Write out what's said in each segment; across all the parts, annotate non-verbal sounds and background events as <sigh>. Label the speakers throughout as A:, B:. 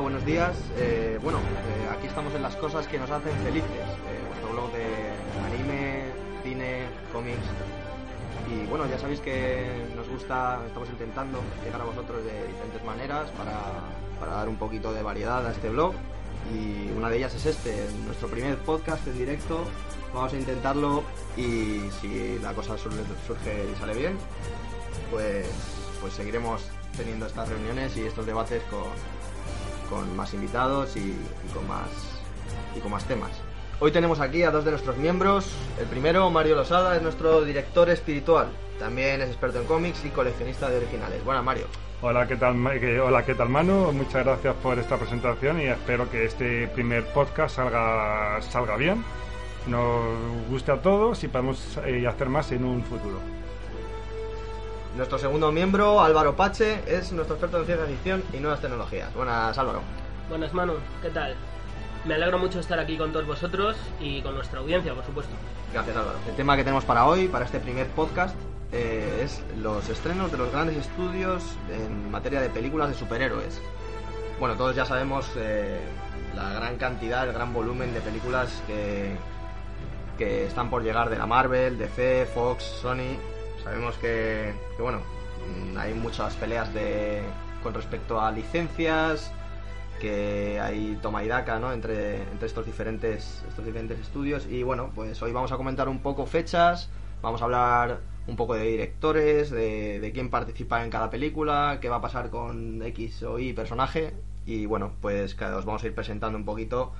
A: Buenos días. Eh, bueno, eh, aquí estamos en las cosas que nos hacen felices. Eh, vuestro blog de anime, cine, cómics. Y bueno, ya sabéis que nos gusta, estamos intentando llegar a vosotros de diferentes maneras para, para dar un poquito de variedad a este blog. Y una de ellas es este, nuestro primer podcast en directo. Vamos a intentarlo y si la cosa surge y sale bien, pues, pues seguiremos teniendo estas reuniones y estos debates con, con más invitados y, con más y con más temas. Hoy tenemos aquí a dos de nuestros miembros. El primero, Mario Losada, es nuestro director espiritual. También es experto en cómics y coleccionista de originales. Buenas, Mario.
B: Hola, ¿qué tal, que- hola, ¿qué tal, Manu? Muchas gracias por esta presentación y espero que este primer podcast salga, salga bien. Nos guste a todos y podamos eh, hacer más en un futuro.
A: Nuestro segundo miembro, Álvaro Pache, es nuestro experto en ciencia ficción y nuevas tecnologías. Buenas, Álvaro.
C: Buenas, Manu, ¿qué tal? Me alegro mucho estar aquí con todos vosotros y con nuestra audiencia, por supuesto.
A: Gracias, Álvaro. El tema que tenemos para hoy, para este primer podcast, eh, es los estrenos de los grandes estudios en materia de películas de superhéroes. Bueno, todos ya sabemos eh, la gran cantidad, el gran volumen de películas que, que están por llegar de la Marvel, DC, Fox, Sony. Sabemos que, bueno, mm, hay muchas peleas de, con respecto a licencias, que hay toma y daca ¿no? entre, entre estos, diferentes, estos diferentes estudios. Y bueno, pues hoy vamos a comentar un poco fechas, vamos a hablar un poco de directores, de, de quién participa en cada película, qué va a pasar con X o Y personaje. Y bueno, pues que os vamos a ir presentando un poquito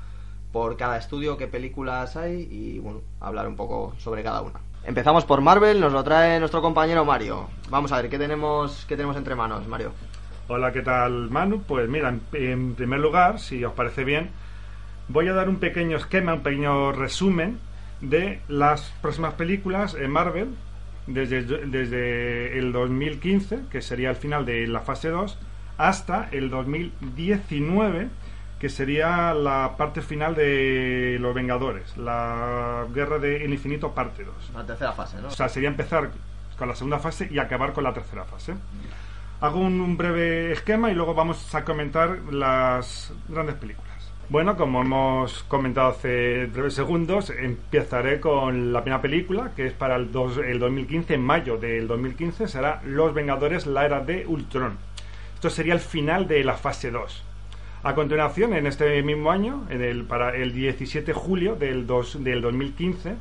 A: por cada estudio qué películas hay y bueno, hablar un poco sobre cada una. Empezamos por Marvel, nos lo trae nuestro compañero Mario. Vamos a ver qué tenemos, qué tenemos entre manos, Mario.
B: Hola, ¿qué tal, Manu? Pues mira, en, primer lugar, si os parece bien, voy a dar un pequeño esquema, un pequeño resumen de las próximas películas en Marvel desde, desde el 2015, que sería el final de la fase 2, hasta el 2019, que sería la parte final de Los Vengadores, la Guerra del Infinito parte 2.
A: La tercera fase, ¿no?
B: O sea, sería empezar con la segunda fase y acabar con la tercera fase. Hago un, un breve esquema y luego vamos a comentar las grandes películas. Bueno, como hemos comentado hace breves segundos, empezaré con la primera película, que es para el, dos- el 2015, en mayo del 2015, será Los Vengadores, la era de Ultron. Esto sería el final de la fase 2. A continuación, en este mismo año, en el, para el 17 de julio del, dos- del 2015,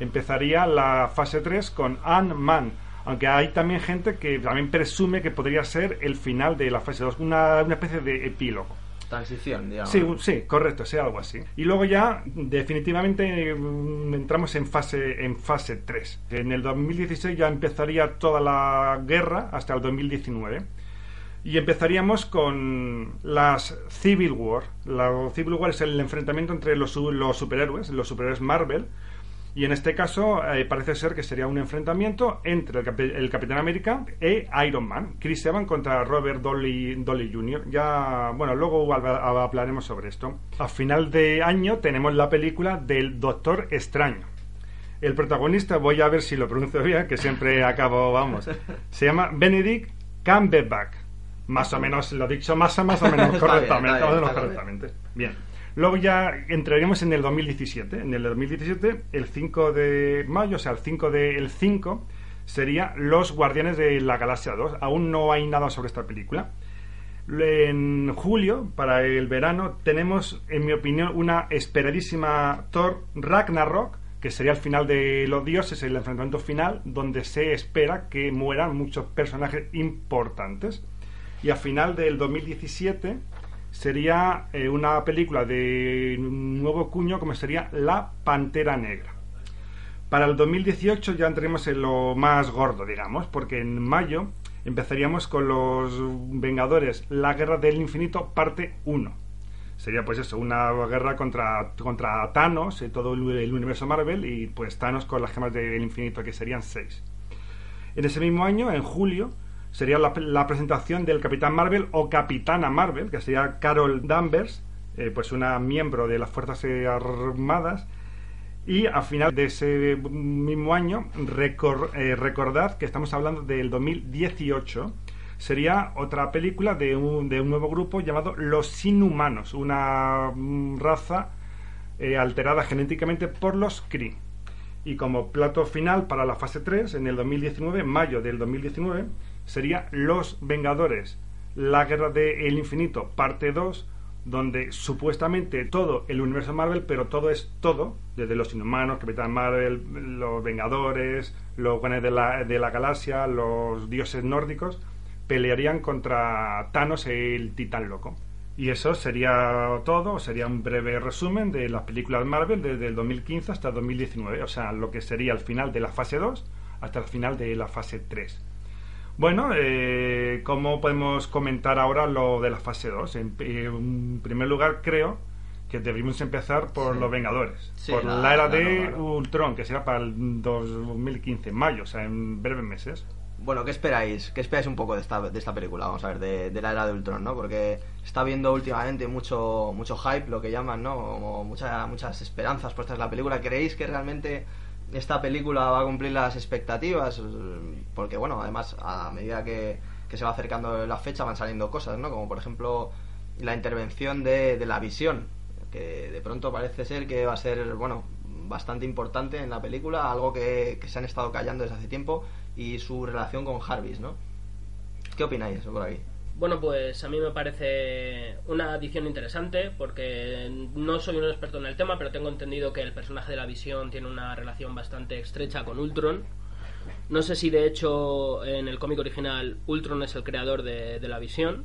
B: empezaría la fase 3 con Ant-Man. Aunque hay también gente que también presume que podría ser el final de la fase 2, una, una especie de epílogo.
A: Transición, digamos.
B: Sí, sí, correcto, sea algo así. Y luego ya definitivamente mm, entramos en fase en fase 3. En el 2016 ya empezaría toda la guerra hasta el 2019. Y empezaríamos con las Civil War. La Civil War es el enfrentamiento entre los, su- los superhéroes, los superhéroes Marvel. Y en este caso eh, parece ser que sería un enfrentamiento entre el, Capi- el Capitán América e Iron Man. Chris Evans contra Robert Dolly, Jr. Ya, bueno, luego habla- hablaremos sobre esto. A final de año tenemos la película del Doctor Extraño. El protagonista, voy a ver si lo pronuncio bien, que siempre acabo, vamos. Se llama Benedict Cumberbatch. Más o menos, lo dicho más, más o menos <laughs> correctamente.
A: bien,
B: o
A: bien.
B: correctamente. Bien. Luego ya entraremos en el 2017. En el 2017, el 5 de mayo, o sea, el 5 del 5, sería Los Guardianes de la Galaxia 2. Aún no hay nada sobre esta película. En julio, para el verano, tenemos, en mi opinión, una esperadísima Thor Ragnarok, que sería el final de los dioses, el enfrentamiento final, donde se espera que mueran muchos personajes importantes. Y a final del 2017 sería eh, una película de nuevo cuño, como sería La Pantera Negra. Para el 2018 ya entraremos en lo más gordo, digamos, porque en mayo empezaríamos con los Vengadores, la Guerra del Infinito, parte 1. Sería pues eso, una guerra contra, contra Thanos, y todo el, el universo Marvel, y pues Thanos con las gemas del infinito, que serían 6. En ese mismo año, en julio, sería la, presentación del Capitán Marvel o Capitana Marvel, que sería Carol Danvers, eh, pues una miembro de las Fuerzas Armadas. Y a final de ese mismo año, recor- eh, recordad que estamos hablando del 2018, sería otra película de un, de un nuevo grupo llamado Los Inhumanos, una mm, raza eh, alterada genéticamente por los Kree. Y como plato final para la fase 3, en el 2019, mayo del 2019, sería Los Vengadores, la Guerra del Infinito, parte 2, donde supuestamente todo el universo Marvel, pero todo es todo, desde los Inhumanos, Capitán Marvel, los Vengadores, los Guanes de la, de la Galaxia, los dioses nórdicos, pelearían contra Thanos, el titán loco. Y eso sería todo, sería un breve resumen de las películas Marvel desde el 2015 hasta el 2019, o sea, lo que sería el final de la fase 2 hasta el final de la fase 3. Bueno, eh, ¿cómo podemos comentar ahora lo de la fase 2? En, en primer lugar, creo que deberíamos empezar por
A: Sí.
B: los Vengadores,
A: Sí,
B: por
A: la-
B: la, era
A: la
B: de. Ultron, que será para el 2015, mayo, o sea, en breves meses.
A: Bueno, ¿qué esperáis? ¿Qué esperáis un poco de esta, de esta película? Vamos a ver, de, de la era de Ultron, ¿no? Porque está habiendo últimamente mucho, mucho hype, lo que llaman, ¿no? Como mucha- muchas esperanzas puestas en la película. ¿Creéis que realmente esta película va a cumplir las expectativas? Porque, bueno, además, a medida que, se va acercando la fecha van saliendo cosas, ¿no? Como, por ejemplo, la intervención de, de la visión, que de pronto parece ser que va a ser, bueno, bastante importante en la película, algo que, que se han estado callando desde hace tiempo, y su relación con Jarvis, ¿no? ¿Qué opináis por aquí?
C: Bueno, pues a mí me parece una adición interesante porque no soy un experto en el tema, pero tengo entendido que el personaje de la visión tiene una relación bastante estrecha con Ultron. No sé si de hecho en el cómic original Ultron es el creador de, la visión.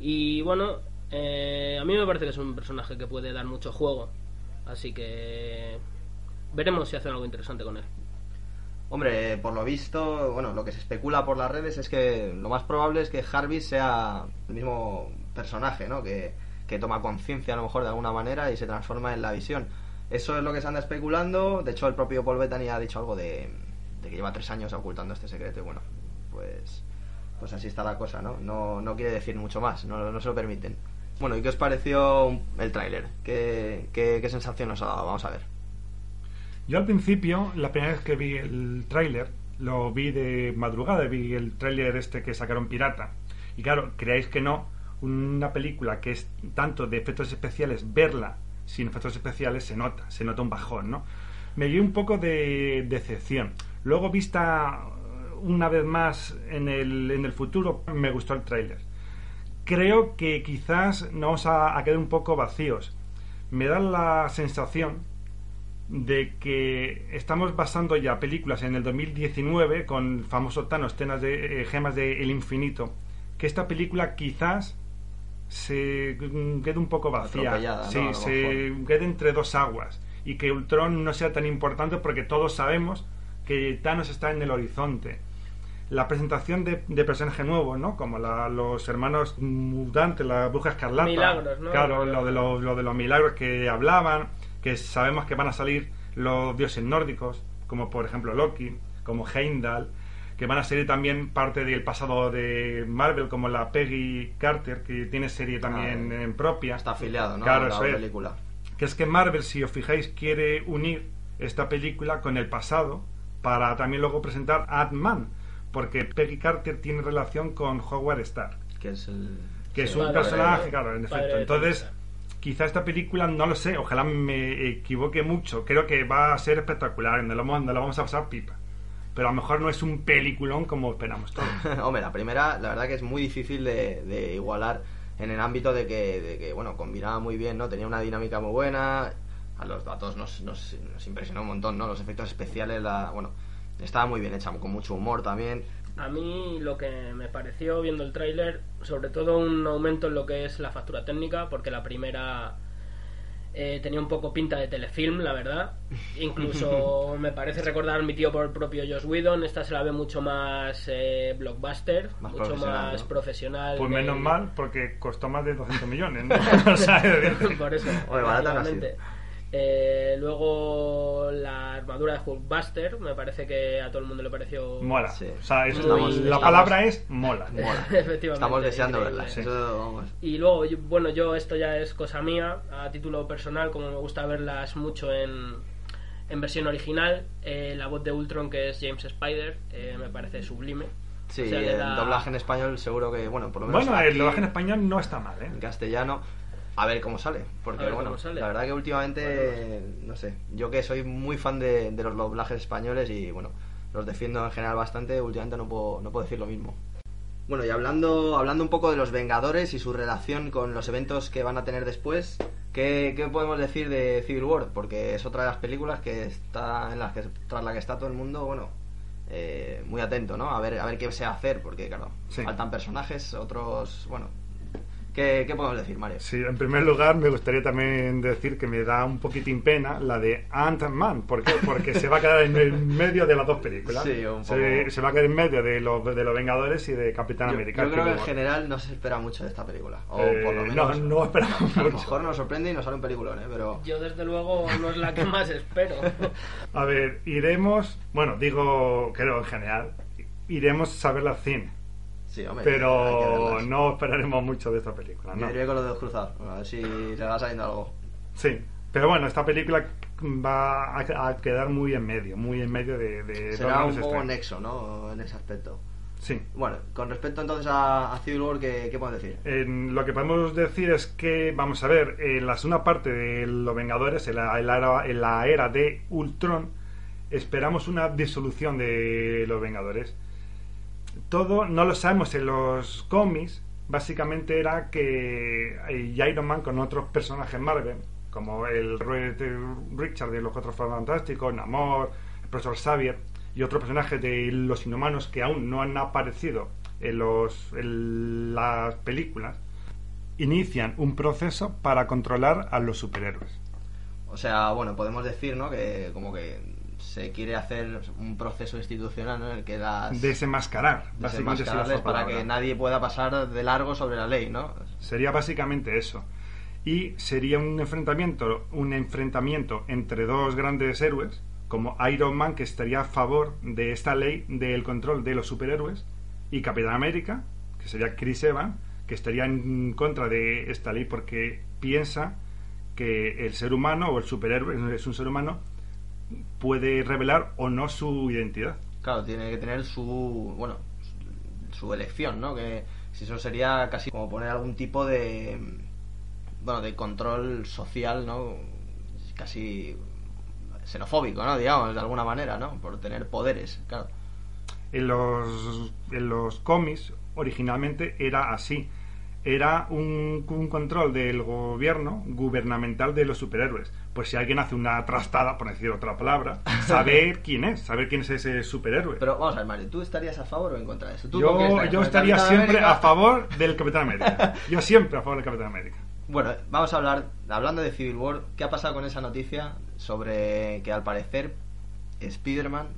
C: Y bueno, eh, a mí me parece que es un personaje que puede dar mucho juego. Así que veremos si hacen algo interesante con él.
A: Hombre, por lo visto, bueno, lo que se especula por las redes es que lo más probable es que Jarvis sea el mismo personaje, ¿no? Que, que toma conciencia a lo mejor de alguna manera y se transforma en la visión. Eso es lo que se anda especulando. De hecho, el propio Paul Bettany ha dicho algo de, de que lleva tres años ocultando este secreto. Y bueno, pues, pues así está la cosa, ¿no? No, no quiere decir mucho más, no, no se lo permiten. Bueno, ¿y qué os pareció el tráiler? ¿Qué, qué, qué sensación os ha dado? Vamos a ver.
B: Yo al principio, la primera vez que vi el tráiler, lo vi de madrugada, vi el tráiler este que sacaron Pirata. Y claro, creáis que no, una película que es tanto de efectos especiales, verla sin efectos especiales se nota, se nota un bajón, ¿no? Me dio un poco de decepción. Luego, vista una vez más en el, en el futuro, me gustó el tráiler. Creo que quizás nos vamos a, quedar un poco vacíos. Me da la sensación de que estamos basando ya películas en el 2019 con el famoso Thanos, escenas de eh, gemas del infinito, que esta película quizás se quede un poco vacía, sí, se quede entre dos aguas y que Ultron no sea tan importante porque todos sabemos que Thanos está en el horizonte. La presentación de, de personajes nuevos, ¿no? Como la- los hermanos mutantes, la bruja escarlata.
C: Milagros, ¿no?
B: Claro, lo de los, lo de los milagros que hablaban, que sabemos que van a salir los dioses nórdicos, como por ejemplo Loki, como Heimdall, que van a salir también parte del pasado de Marvel, como la Peggy Carter, que tiene serie también
A: Ah,
B: en propia.
A: Está afiliado, ¿no?
B: Claro,
A: la
B: eso es.
A: película.
B: Que es que Marvel, si os fijáis, quiere unir esta película con el pasado para también luego presentar Ant-Man, porque Peggy Carter tiene relación con Howard Stark
A: Que es el.
B: que es
A: sí,
B: un
C: Padre,
B: personaje, claro, en efecto. Entonces, quizá esta película, no lo sé, ojalá me equivoque mucho. Creo que va a ser espectacular, nos lo vamos, a pasar pipa. Pero a lo mejor no es un peliculón como esperamos todos. <laughs>
A: Hombre, la primera, la verdad que es muy difícil de, de igualar en el ámbito de que, de que, bueno, combinaba muy bien, ¿no? Tenía una dinámica muy buena. A los datos nos, nos, nos impresionó un montón, ¿no? Los efectos especiales, la, bueno, estaba muy bien hecha, con mucho humor también.
C: A mí lo que me pareció viendo el tráiler, sobre todo un aumento en lo que es la factura técnica, porque la primera eh, tenía un poco pinta de telefilm, la verdad. <laughs> Incluso me parece recordar mi tío por el propio Josh Whedon. Esta se la ve mucho más eh, blockbuster,
A: Más
C: mucho
A: profesional,
C: más
A: ¿no?
C: profesional.
B: Pues
C: de-
B: menos mal, porque costó más de 200 millones, ¿no? <laughs> <laughs> O sea,
C: por eso.
A: Oye, barata no ha sido.
C: Eh, luego la armadura de Hulkbuster, me parece que a todo el mundo le pareció
B: mola.
A: Sí.
B: O sea, es-
C: Estamos-
B: la
A: estamos-
B: palabra es mola. <laughs>
A: Mola.
C: Efectivamente,
A: Estamos deseando verla.
B: Sí.
A: Eso, vamos.
C: Y luego, yo- bueno, yo esto ya es cosa mía, a título personal, como me gusta verlas mucho en, en versión original, eh, la voz de Ultron, que es James Spider, eh, me parece sublime.
A: Sí,
C: O sea, le
A: el
C: da-
A: doblaje en español seguro que, bueno, por lo menos
B: Bueno, el doblaje en español no está mal, ¿eh?
A: en castellano, a ver cómo sale. Porque,
C: A ver
A: bueno,
C: cómo sale.
A: la verdad que últimamente, no sé, yo que soy muy fan de, de los doblajes españoles y, bueno, los defiendo en general bastante, últimamente no puedo, no puedo decir lo mismo. Bueno, y hablando, hablando un poco de los Vengadores y su relación con los eventos que van a tener después, ¿qué, qué podemos decir de Civil War? Porque es otra de las películas que está en las que tras la que está todo el mundo, bueno, eh, muy atento, ¿no? A ver, a ver qué se va a hacer, porque claro,
B: Sí.
A: faltan personajes, otros, bueno, ¿qué, qué podemos decir, Mario?
B: Sí, en primer lugar me gustaría también decir que me da un poquitín pena la de Ant-Man. ¿Por qué? Porque se va a quedar en el medio de las dos películas.
A: Sí, un poco.
B: se va a quedar en medio de los, de los Vengadores y de Capitán
A: Yo,
B: América.
A: yo creo que en general no se espera mucho de esta película, o
B: Eh,
A: por lo
B: no,
A: menos...
B: no esperamos
A: A lo
B: mucho.
A: mejor nos sorprende y nos sale un peliculón, ¿eh? Pero...
C: Yo desde luego no es la que más espero. <laughs>
B: A ver, iremos, bueno, digo, creo en general, iremos a verla al cine.
A: Sí, hombre,
B: Pero no esperaremos mucho de esta película,
A: Yo
B: ¿no?
A: diría con los dedos cruzados, a ver si le va saliendo algo.
B: Sí, pero bueno, esta película va a, a quedar muy en medio, muy en medio de, de
A: Será un poco nexo, ¿no? En ese aspecto.
B: Sí.
A: Bueno, con respecto entonces a, a Civil War, ¿qué, qué podemos decir?
B: En lo que podemos decir es que, vamos a ver, en la segunda parte de Los Vengadores, en la, en la era, en la era de Ultron, esperamos una disolución de Los Vengadores. Todo no lo sabemos en los cómics, básicamente era que eh, Iron Man con otros personajes Marvel, como el Richard de los Cuatro Fantásticos, Namor, el profesor Xavier y otros personajes de los Inhumanos que aún no han aparecido en, los, en las películas, inician un proceso para controlar a los superhéroes.
A: O sea, bueno, podemos decir, ¿no? Que como que se quiere hacer un proceso institucional, ¿no? En el que las...
B: Desenmascarar, básicamente
A: para que nadie pueda pasar de largo sobre la ley, ¿no?
B: Sería básicamente eso. Y sería un enfrentamiento, un enfrentamiento entre dos grandes héroes, como Iron Man, que estaría a favor de esta ley del control de los superhéroes, y Capitán América, que sería Chris Evans, que estaría en contra de esta ley porque piensa que el ser humano o el superhéroe es un ser humano puede revelar o no su identidad.
A: Claro, tiene que tener su, bueno, su elección, ¿no? Que si eso sería casi como poner algún tipo de, bueno, de control social, ¿no? Casi xenofóbico, ¿no? Digamos, de alguna manera, ¿no? Por tener poderes, claro.
B: En los, en los cómics originalmente era así. Era un, un control del gobierno gubernamental de los superhéroes. Pues si alguien hace una trastada, por decir otra palabra, <laughs> saber quién es, saber quién es ese superhéroe.
A: Pero vamos a ver, Mario, ¿tú estarías a favor o en contra de eso? ¿Tú con quién
B: yo
A: estarías?
B: yo
A: ¿Con el
B: estaría siempre
A: América?
B: a favor del Capitán América. <laughs> Yo siempre a favor del Capitán América.
A: Bueno, vamos a hablar, hablando de Civil War, ¿qué ha pasado con esa noticia sobre que al parecer Spider-Man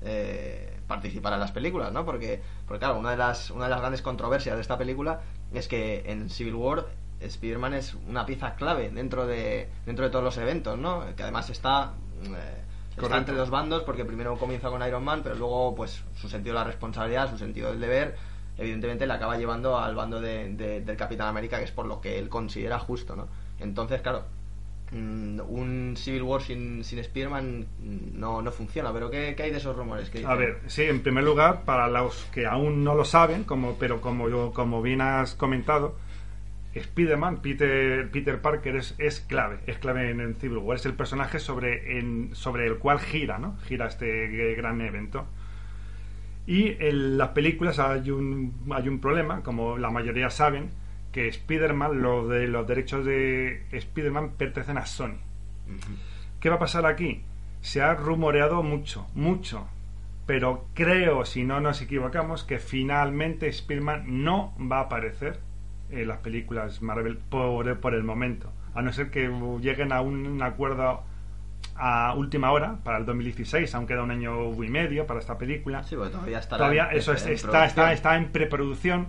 A: eh, participará en las películas, ¿no? Porque, porque claro, una de, las, una de las grandes controversias de esta película es que en Civil War Spider-Man es una pieza clave dentro de, dentro de todos los eventos, ¿no? Que además está... eh, Está entre dos bandos porque primero comienza con Iron Man, pero luego pues su sentido de la responsabilidad, su sentido del deber, evidentemente le acaba llevando al bando de- de- del Capitán América, que es por lo que él considera justo, ¿no? Entonces, claro, mm, un Civil War sin, sin Spearman mm, no, no funciona, pero ¿qué, qué hay de esos rumores? que
B: A ver, sí, en primer lugar, para los que aún no lo saben, como, pero como, yo, como bien has comentado, Spider-Man, Peter, Peter Parker, es, es clave, es clave en, en Civil War, es el personaje sobre, en- sobre el cual gira, ¿no? Gira este gran evento. Y en las películas hay un, hay un problema, como la mayoría saben, que Spider-Man, lo de los derechos de Spider-Man pertenecen a Sony. ¿Qué va a pasar aquí? Se ha rumoreado mucho, mucho. Pero creo, si no nos equivocamos, que finalmente Spider-Man no va a aparecer en las películas Marvel por, por el momento. A no ser que lleguen a un acuerdo a última hora para el 2016, aún queda un año y medio para esta película.
A: Sí, todavía estará
B: Todavía
A: en-
B: eso es,
A: en
B: está, está, está en preproducción.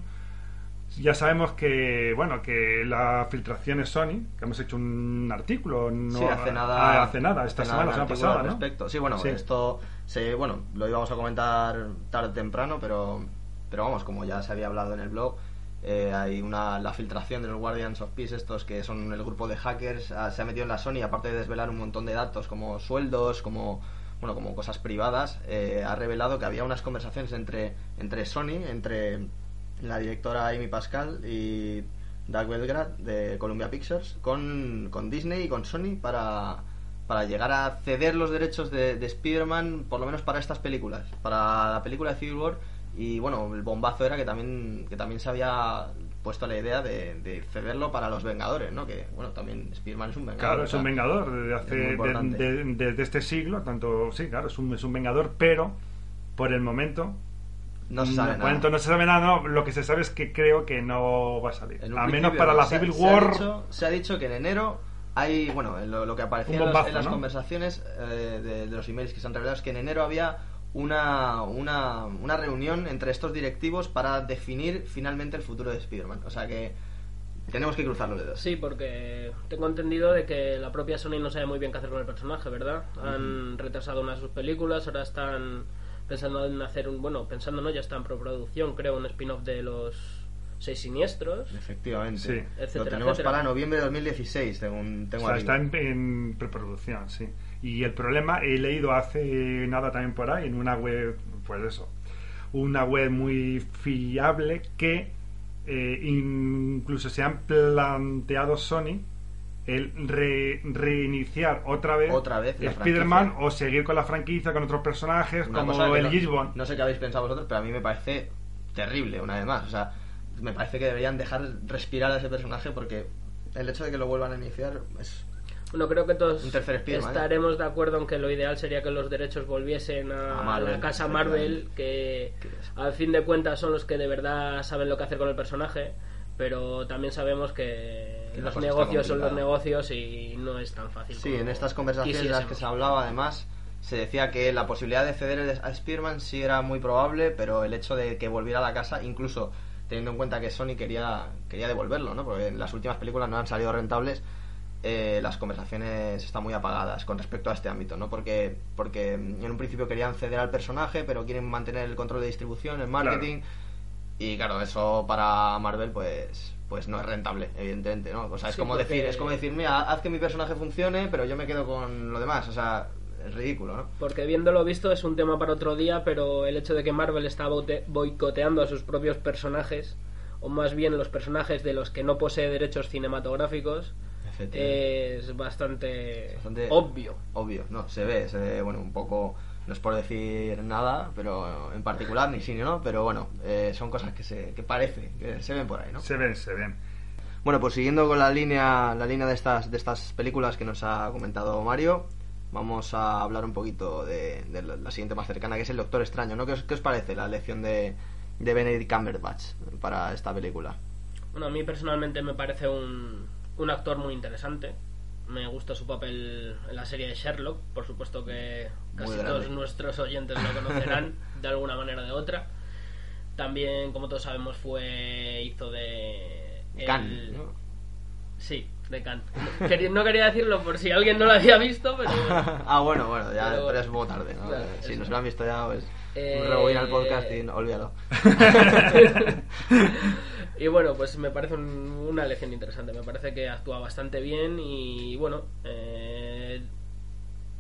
B: Ya sabemos que, bueno, que la filtración es Sony, que hemos hecho un artículo, no
A: sí, hace
B: ah,
A: nada.
B: hace nada, esta
A: hace
B: semana,
A: nada
B: semana pasada,
A: al
B: ¿no?
A: respecto. Sí, bueno,
B: Sí.
A: esto se, bueno, lo íbamos a comentar tarde o temprano, pero, pero vamos, como ya se había hablado en el blog, eh, hay una la filtración de los Guardians of Peace, estos que son el grupo de hackers, ah, se ha metido en la Sony, aparte de desvelar un montón de datos como sueldos, como bueno, como cosas privadas, eh, ha revelado que había unas conversaciones entre, entre Sony, entre la directora Amy Pascal y Doug Belgrad de Columbia Pictures, con, con Disney y con Sony para, para llegar a ceder los derechos de, de Spider-Man, por lo menos para estas películas, para la película de Civil War. Y bueno, el bombazo era que también, que también se había puesto la idea de, de cederlo para los Vengadores, ¿no? Que, bueno, también Spider-Man es un Vengador.
B: Claro, es un vengador desde
A: es
B: hace de- de- este siglo, tanto sí, claro, es un, es un vengador, pero por el momento
A: No se sabe
B: el
A: nada.
B: no se sabe nada, no, lo que se sabe es que creo que no va a salir. Al menos para la
A: se
B: Civil
A: se ha
B: War.
A: dicho- Se ha, dicho, que en enero hay, bueno, en lo, lo que aparecía en, los-
B: bombazo,
A: en las
B: ¿no?
A: conversaciones eh, de, de los emails que se han revelado es que en enero había una, una, una reunión entre estos directivos para definir finalmente el futuro de Spider-Man. O sea que tenemos que cruzar los dedos.
C: Sí, porque tengo entendido de que la propia Sony no sabe muy bien qué hacer con el personaje, ¿verdad? Han retrasado una de sus películas, ahora están pensando en hacer un... Bueno, pensando no, ya está en preproducción, creo, un spin-off de los Seis Siniestros.
A: Efectivamente.
B: Sí.
A: Lo
C: Etcétera,
A: tenemos
C: etcétera.
A: para noviembre de 2016, según tengo
B: O sea, está en, en preproducción, sí. Y el problema, he leído hace nada también por ahí, en una web, pues eso, una web muy fiable que eh, incluso se han planteado Sony el re- reiniciar otra vez,
A: Otra vez
B: Spider-Man o seguir con la franquicia, con otros personajes,
A: Una
B: como el
A: no,
B: Gisborne.
A: No sé qué habéis pensado vosotros, pero a mí me parece terrible, una vez más. O sea, me parece que deberían dejar respirar a ese personaje porque el hecho de que lo vuelvan a iniciar es.
C: Bueno, creo que todos estaremos de acuerdo en que lo ideal sería que los derechos volviesen a,
A: A Marvel,
C: la casa. Marvel, que al fin de cuentas son los que de verdad saben lo que hacer con el personaje, pero también sabemos que los negocios son los negocios y no es tan fácil.
A: Sí, en estas conversaciones en las que se hablaba, además, se decía que la posibilidad de ceder a Spearman sí era muy probable, pero el hecho de que volviera a la casa, incluso teniendo en cuenta que Sony quería, quería devolverlo, ¿no? Porque en las últimas películas no han salido rentables, eh, las conversaciones están muy apagadas con respecto a este ámbito, ¿no? Porque, porque en un principio querían ceder al personaje, pero quieren mantener el control de distribución, el marketing. Y claro, eso para Marvel pues pues no es rentable, evidentemente, ¿no? O sea, es
C: Sí,
A: como
C: porque-
A: decir, es como decir, mira, haz que mi personaje funcione, pero yo me quedo con lo demás, o sea, es ridículo, ¿no?
C: Porque viéndolo visto es un tema para otro día, pero el hecho de que Marvel está bote- boicoteando a sus propios personajes, o más bien los personajes de los que no posee derechos cinematográficos. Es bastante,
A: Bastante
C: obvio.
A: Obvio, no, se ve, se ve, bueno, un poco, no es por decir nada, pero en particular ni sí ni no, pero bueno, eh, son cosas que se, que parece, que se ven por ahí, ¿no?
B: Se ven, se ven.
A: Bueno, pues siguiendo con la línea, la línea de estas, de estas películas que nos ha comentado Mario, vamos a hablar un poquito de, de la siguiente más cercana, que es el Doctor Extraño, ¿no? ¿Qué os, qué os parece la elección de, de Benedict Cumberbatch para esta película?
C: Bueno, a mí personalmente me parece un, un actor muy interesante. Me gusta su papel en la serie de Sherlock. Por supuesto que casi todos nuestros oyentes lo conocerán <laughs> de alguna manera o de otra. También, como todos sabemos, fue hizo de... el-
A: Khan, ¿no?
C: Sí, de. Quería- No quería decirlo por si alguien no lo había visto, pero... <laughs>
A: ah, bueno, bueno, ya
C: Pero
A: pero, es un poco tarde, ¿no?
C: Claro,
A: si no se lo han visto ya, pues
C: Eh,
A: al podcast y no, olvídalo. <laughs>
C: y bueno, pues me parece un- una elección interesante. Me parece que actúa bastante bien y bueno, eh,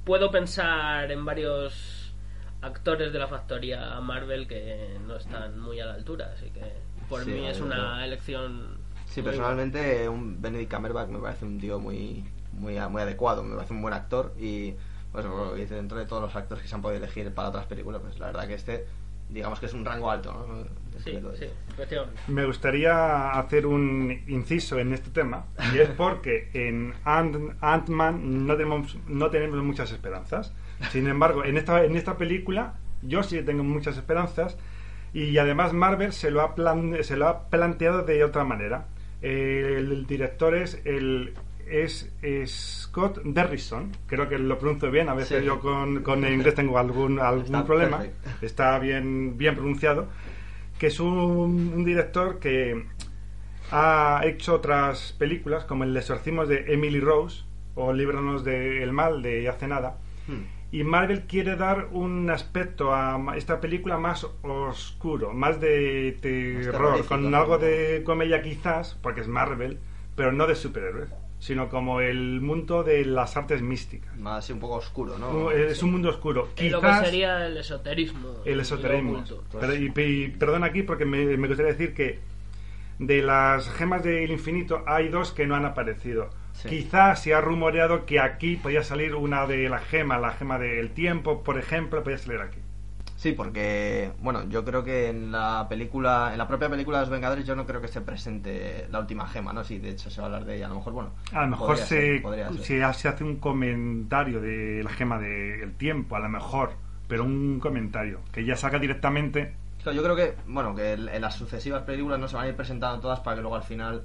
C: puedo pensar en varios actores de la factoría Marvel que no están muy a la altura, así que por
A: Sí,
C: mí es una elección.
A: Sí, personalmente un Benedict Cumberbatch me parece un tío muy, muy, muy adecuado, me parece un buen actor y pues dentro de todos los actores que se han podido elegir para otras películas, pues la verdad que este, digamos que es un rango alto, ¿no?
C: Sí, sí.
B: Me gustaría hacer un inciso en este tema y es porque en Ant- Ant-Man no tenemos, no tenemos muchas esperanzas. Sin embargo, en esta, en esta película yo sí tengo muchas esperanzas y además Marvel se lo ha, plan- se lo ha planteado de otra manera. El, el director es el es, es Scott Derrison, creo que lo pronuncio bien, a veces
A: Sí.
B: yo con, con el inglés tengo algún, algún
A: Está
B: problema,
A: perfecto.
B: está bien, bien pronunciado que es un, un director que ha hecho otras películas como El exorcismo de Emily Rose o Líbranos del mal de hace nada
A: Hmm.
B: y Marvel quiere dar un aspecto a esta película más oscuro, más de terror, con algo de comedia quizás, porque es Marvel, pero no de superhéroes. Sino como el mundo de las artes místicas.
A: Más así un poco oscuro, ¿no?
B: Es un mundo oscuro.
C: Es lo que
B: Quizás
C: sería el esoterismo.
B: el esoterismo. Pero, y, y perdón aquí porque me, me gustaría decir que de las gemas del infinito hay dos que no han aparecido.
A: Sí.
B: Quizás se ha rumoreado que aquí podía salir una de las gemas, la gema del tiempo, por ejemplo, podía salir aquí.
A: Sí, porque, bueno, yo creo que en la película, en la propia película de los Vengadores, yo no creo que se presente la última gema, ¿no? Sí, de hecho se va a hablar de ella. A lo mejor, bueno.
B: A lo mejor se,
A: ser,
B: se, ha- se hace un comentario de la gema del tiempo, a lo mejor, pero un comentario que ya saca directamente.
A: Yo creo que, bueno, que en las sucesivas películas no se van a ir presentando todas para que luego al final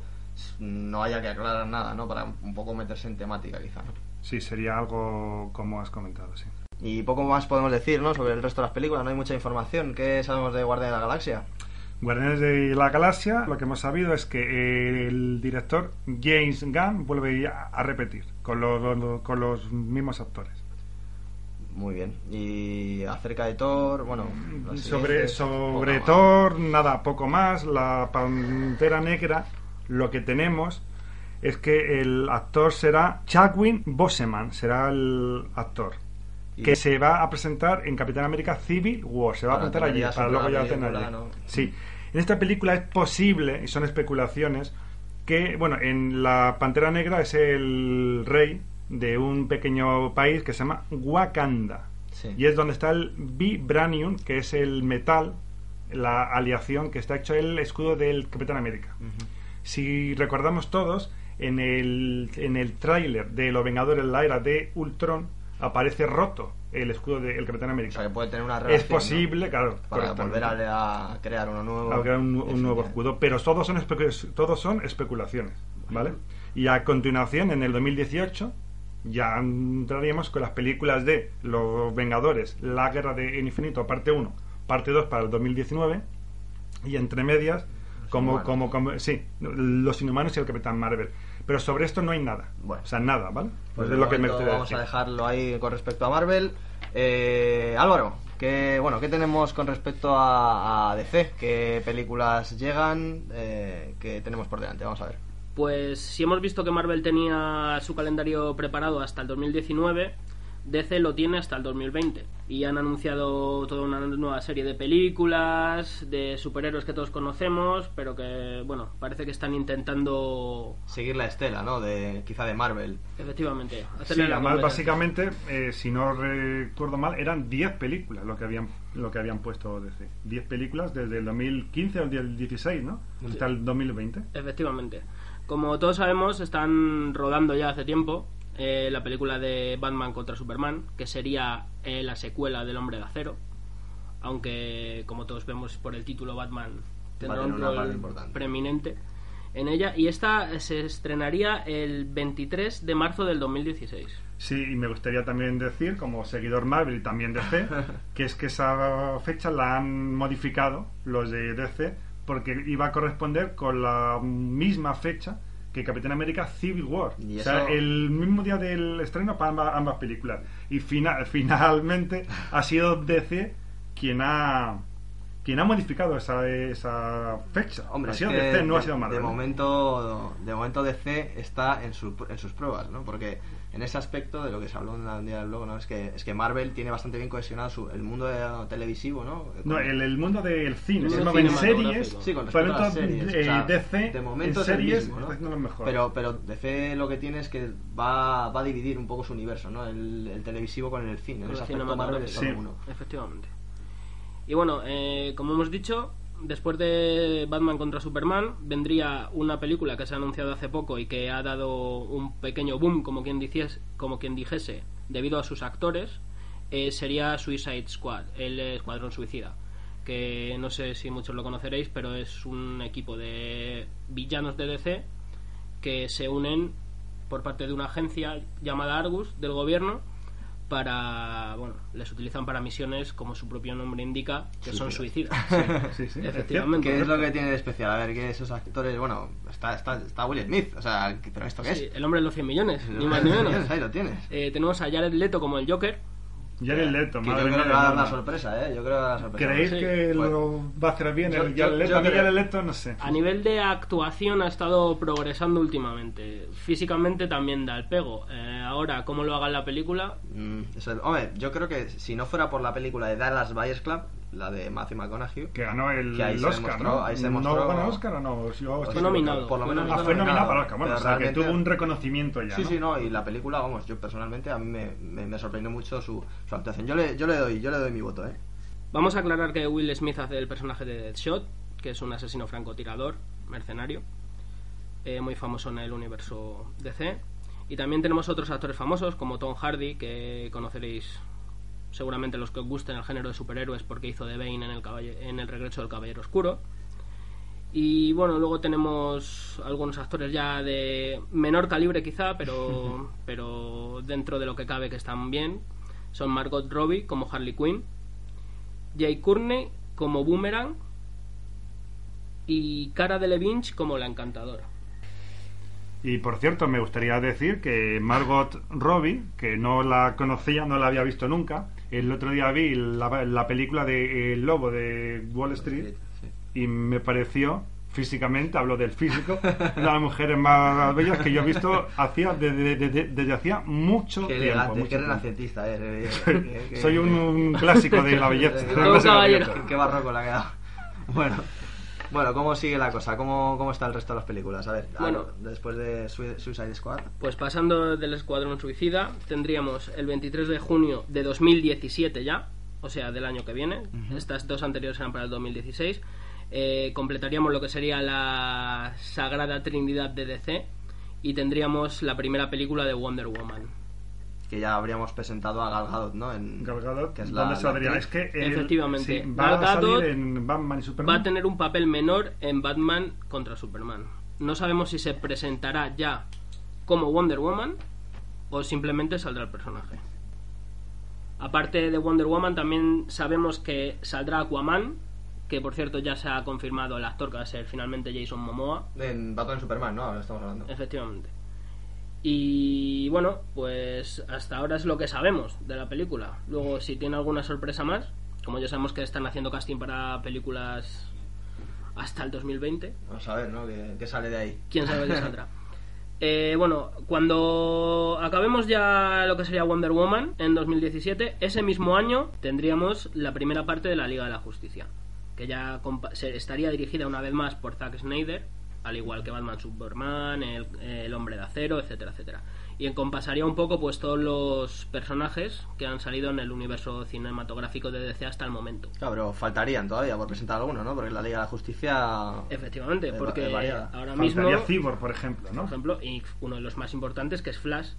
A: no haya que aclarar nada, ¿no? Para un poco meterse en temática, quizá, ¿no?
B: Sí, sería algo como has comentado, sí.
A: Y poco más podemos decir, ¿no? Sobre el resto de las películas, no hay mucha información. ¿Qué sabemos de Guardia de la Galaxia?
B: Guardianes de la Galaxia, lo que hemos sabido es que el director James Gunn vuelve a repetir con los, con los mismos actores.
A: Muy bien. Y acerca de Thor, bueno...
B: Sobre, sobre. Thor, nada, poco más. La Pantera Negra, lo que tenemos es que el actor será Chadwick Boseman, será el actor. Que se va a presentar en Capitán América Civil War. Se va a presentar allí, para luego ya tener allí.
A: ¿no?
B: Sí. En esta película es posible, y son especulaciones, que, bueno, en la Pantera Negra es el rey de un pequeño país que se llama Wakanda.
A: Sí.
B: Y es donde está el Vibranium, que es el metal, la aleación que está hecho el escudo del Capitán América. Si recordamos todos, en el, en el tráiler de Los Vengadores, la era de Ultron, aparece roto el escudo del Capitán
A: O
B: América.
A: sea, que puede tener una relación,
B: es posible,
A: ¿no?
B: claro,
A: Para volver a, a crear uno nuevo.
B: a crear un, un nuevo escudo, pero todos son, todos son especulaciones, ¿vale? Y a continuación, en el 2018, ya entraríamos con las películas de Los Vengadores, La Guerra de Infinito, parte 1, parte 2 para el 2019, y entre medias, como, como, como, sí, Los Inhumanos y el Capitán Marvel. Pero sobre esto no hay nada,
A: Bueno.
B: o sea, nada, ¿vale?
A: Pues
B: es
A: de
B: lo que me
A: vamos a dejarlo ahí con respecto a Marvel. Eh, Álvaro, ¿qué, bueno, ¿qué tenemos con respecto a, a DC? ¿Qué películas llegan? Eh, ¿Qué tenemos por delante? Vamos a ver.
C: Pues si hemos visto que Marvel tenía su calendario preparado hasta el 2019, DC lo tiene hasta el 2020. Y han anunciado toda una nueva serie de películas, de superhéroes que todos conocemos, pero que, bueno, parece que están intentando,
A: Seguir la estela, ¿no? De, quizá de Marvel.
C: efectivamente,
B: Sí, además, básicamente, eh, si no recuerdo mal, eran 10 películas lo que habían lo que habían puesto DC. 10 películas desde el 2015 al 2016, ¿no? Hasta el 2020.
C: Efectivamente. Como todos sabemos, están rodando ya hace tiempo eh, la película de Batman contra Superman, que sería eh, la secuela del Hombre de Acero. Aunque, como todos vemos por el título, Batman tendrá un
A: una parte
C: rol preeminente en ella. Y esta se estrenaría el 23 de marzo del 2016.
B: Sí, y me gustaría también decir, como seguidor Marvel y también DC, <laughs> que es que esa fecha la han modificado los de DC porque iba a corresponder con la misma fecha que Capitán América Civil War.
A: Y
B: O sea, el mismo día del estreno para ambas, ambas películas. Y fina- finalmente ha sido DC quien ha quien ha modificado esa, esa fecha.
A: Hombre,
B: ha sido DC, no
A: de,
B: ha sido Marvel.
A: de momento, de momento DC está en, su- en sus pruebas, ¿no? Porque en ese aspecto de lo que se habló en el día del blog, ¿no? Es que, es que Marvel tiene bastante bien cohesionado su- el mundo de- televisivo, ¿no?
B: No, el, el mundo del cine,
C: El mundo
B: en series,
A: Sí, con respecto a las series.
B: eh,
A: o sea,
B: DC
A: de momento
B: en
A: es el
B: series
A: mismo, ¿no?
B: lo mejor.
A: Pero, pero DC lo que tiene es que va, va a dividir un poco su universo, ¿no? El, el televisivo con el cine. En
C: Con
A: ese
C: el
A: aspecto Marvel es solo uno.
C: Efectivamente. Y bueno, eh, como hemos dicho, después de Batman contra Superman, vendría una película que se ha anunciado hace poco y que ha dado un pequeño boom, como quien, como quien dijese, debido a sus actores, eh, sería Suicide Squad, el Escuadrón Suicida. Que no sé si muchos lo conoceréis, pero es un equipo de villanos de DC que se unen por parte de una agencia llamada Argus del gobierno para bueno les utilizan para misiones como su propio nombre indica que son suicidas <laughs>
B: Sí, sí,
C: Efectivamente.
A: ¿Qué es lo que tiene de especial? A ver, que esos actores, bueno, está, está, está Will Smith, o sea, ¿pero esto qué es?
C: el hombre de los 100 millones ni más ni menos
A: Ahí lo tienes.
C: Eh, tenemos a Jared Leto como el Joker
B: Jared Leto,
A: Que yo
B: madre
A: creo
B: mía,
A: que va a dar
B: no.
A: sorpresa, ¿eh? Yo creo que va a dar la sorpresa.
B: ¿Creéis
C: Sí.
B: que
A: Bueno.
B: lo va a hacer bien
A: Yo-
B: el
A: yo-
B: Jared Leto?
A: yo
B: A mí
A: creo-
B: Jared Leto no sé.
C: A nivel de actuación ha estado progresando últimamente. Físicamente también da el pego. Eh, ahora, cómo lo haga en la película,
A: Mm, eso es- hombre, yo creo que si no fuera por la película de Dallas Buyers Club, la de Matthew McConaughey,
B: Que ganó el,
A: Que ahí
B: el
A: se
B: Oscar,
A: demostró-
B: ¿no?
A: ahí se
B: ¿No
A: demostró-
B: ganó Oscar o no? Yo
A: Fue
C: nominado.
A: Por lo
C: Fue
A: menos
B: Ah,
A: fue
B: nominado para Oscar. Bueno, o sea, que tuvo un reconocimiento ya,
A: Sí,
B: ¿no?
A: sí, no, y la película, vamos, yo personalmente a mí me, me, me sorprendió mucho su, su actuación. Yo le, yo le doy, yo le doy mi voto, ¿eh?
C: Vamos a aclarar que Will Smith hace el personaje de Deadshot, que es un asesino francotirador, mercenario, eh, muy famoso en el universo DC. Y también tenemos otros actores famosos como Tom Hardy, que conoceréis seguramente los que os gusten el género de superhéroes porque hizo de Bane en el, en el regreso del Caballero Oscuro. Y bueno, luego tenemos algunos actores ya de menor calibre quizá, pero, pero dentro de lo que cabe que están bien. Son Margot Robbie como Harley Quinn, Jay Courtney como Boomerang y Cara Delevingne como la encantadora.
B: Y por cierto, me gustaría decir que Margot Robbie, que no la conocía, no la había visto nunca, el otro día vi la, la película de El Lobo de Wall Street y me pareció físicamente, hablo del físico, una de las mujeres más bellas que yo he visto hacía desde, desde- desde hacía mucho
A: Qué
B: tiempo.
A: elegante,
B: mucho
A: qué
B: tiempo.
A: renacentista eres. eh, <laughs>
B: Soy un, un clásico de la belleza. <laughs>
A: Qué-
B: la
A: barroco le ha quedado. Bueno, bueno, ¿cómo sigue la cosa? ¿Cómo, cómo está el resto de las películas? A ver,
C: Bueno.
A: después de Sui- Suicide Squad.
C: Pues pasando del Escuadrón Suicida, tendríamos el 23 de junio de 2017 ya, o sea, del año que viene. Estas dos anteriores eran para el 2016. Eh, completaríamos lo que sería la Sagrada Trinidad de DC y tendríamos la primera película de Wonder Woman.
A: Que ya habríamos presentado a Gal Gadot, ¿no? En,
B: Gal Gadot,
A: que es la,
B: ¿dónde
A: la
B: saldría? Es que él-
C: Efectivamente.
B: sí, va
C: Gal
B: a salir en Batman y Superman.
C: Va a tener un papel menor en Batman contra Superman. No sabemos si se presentará ya como Wonder Woman o simplemente saldrá el personaje. Aparte de Wonder Woman, también sabemos que saldrá Aquaman, que por cierto ya se ha confirmado el actor que va a ser finalmente Jason Momoa.
A: En Batman y Superman, ¿no? Ahora estamos hablando.
C: Efectivamente. Y bueno, pues hasta ahora es lo que sabemos de la película. Luego, si tiene alguna sorpresa más, como ya sabemos que están haciendo casting para películas hasta el 2020,
A: Vamos a ver, ¿no? ¿Qué, qué sale de ahí?
C: quién sabe qué saldrá. <laughs> Eh, bueno, cuando acabemos ya lo que sería Wonder Woman en 2017, ese mismo año tendríamos la primera parte de la Liga de la Justicia, que ya estaría dirigida una vez más por Zack Snyder, al igual que Batman Superman, el, el Hombre de Acero, etcétera, etcétera. Y encompasaría un poco pues todos los personajes que han salido en el universo cinematográfico de DC hasta el momento.
A: Claro, pero faltarían todavía por presentar alguno, ¿no? Porque la Liga de la Justicia.
C: Efectivamente, porque
A: variada.
C: ahora
B: Faltaría
C: mismo
B: Cyborg, por ejemplo, ¿no?
C: por ejemplo, y uno de los más importantes que es Flash.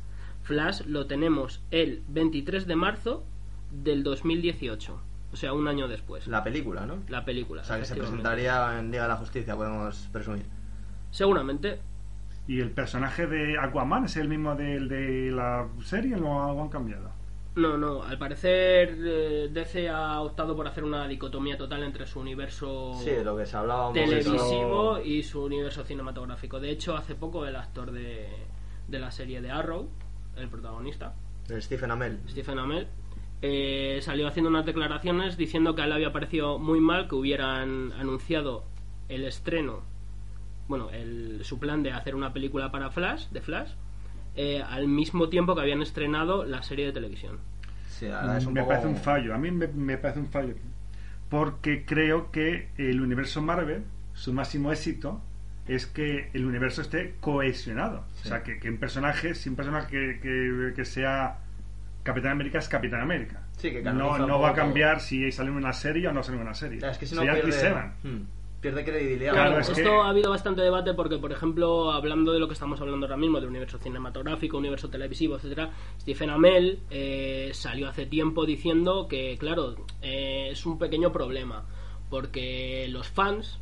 C: Flash lo tenemos el 23 de marzo del 2018, o sea, un año después.
A: La película, ¿no?
C: La película.
A: O sea, que se presentaría en Liga de la Justicia, podemos presumir.
C: Seguramente.
B: ¿Y el personaje de Aquaman es el mismo del de la serie o lo han cambiado?
C: No, no, al parecer eh, DC ha optado por hacer una dicotomía total entre su universo
A: Sí, de lo que se hablaba un poquito.
C: televisivo y su universo cinematográfico. De hecho, hace poco el actor de, de la serie de Arrow, el protagonista,
A: Stephen Amell.
C: Stephen Amell, eh, salió haciendo unas declaraciones diciendo que a él le había parecido muy mal que hubieran anunciado el estreno, bueno, el, su plan de hacer una película para Flash, de Flash, eh, al mismo tiempo que habían estrenado la serie de televisión.
A: Sí, es un
B: me
A: poco...
B: parece un fallo. A mí me, me parece un fallo. Porque creo que el universo Marvel, su máximo éxito, es que el universo esté cohesionado.
A: Sí.
B: O sea, que, que un personaje, si un personaje que, que- que sea Capitán América es Capitán América.
A: Sí, que
B: no, no va a cambiar si sale en una serie o no sale en una serie.
A: Es que si no
B: Sería
A: pierde...
B: Chris Evans.
A: Hmm, pierde credibilidad.
B: Claro,
C: Esto
B: que-
C: ha habido bastante debate porque, por ejemplo, hablando de lo que estamos hablando ahora mismo, del universo cinematográfico, universo televisivo, etcétera, Stephen Amell eh, salió hace tiempo diciendo que, claro, eh, es un pequeño problema porque los fans,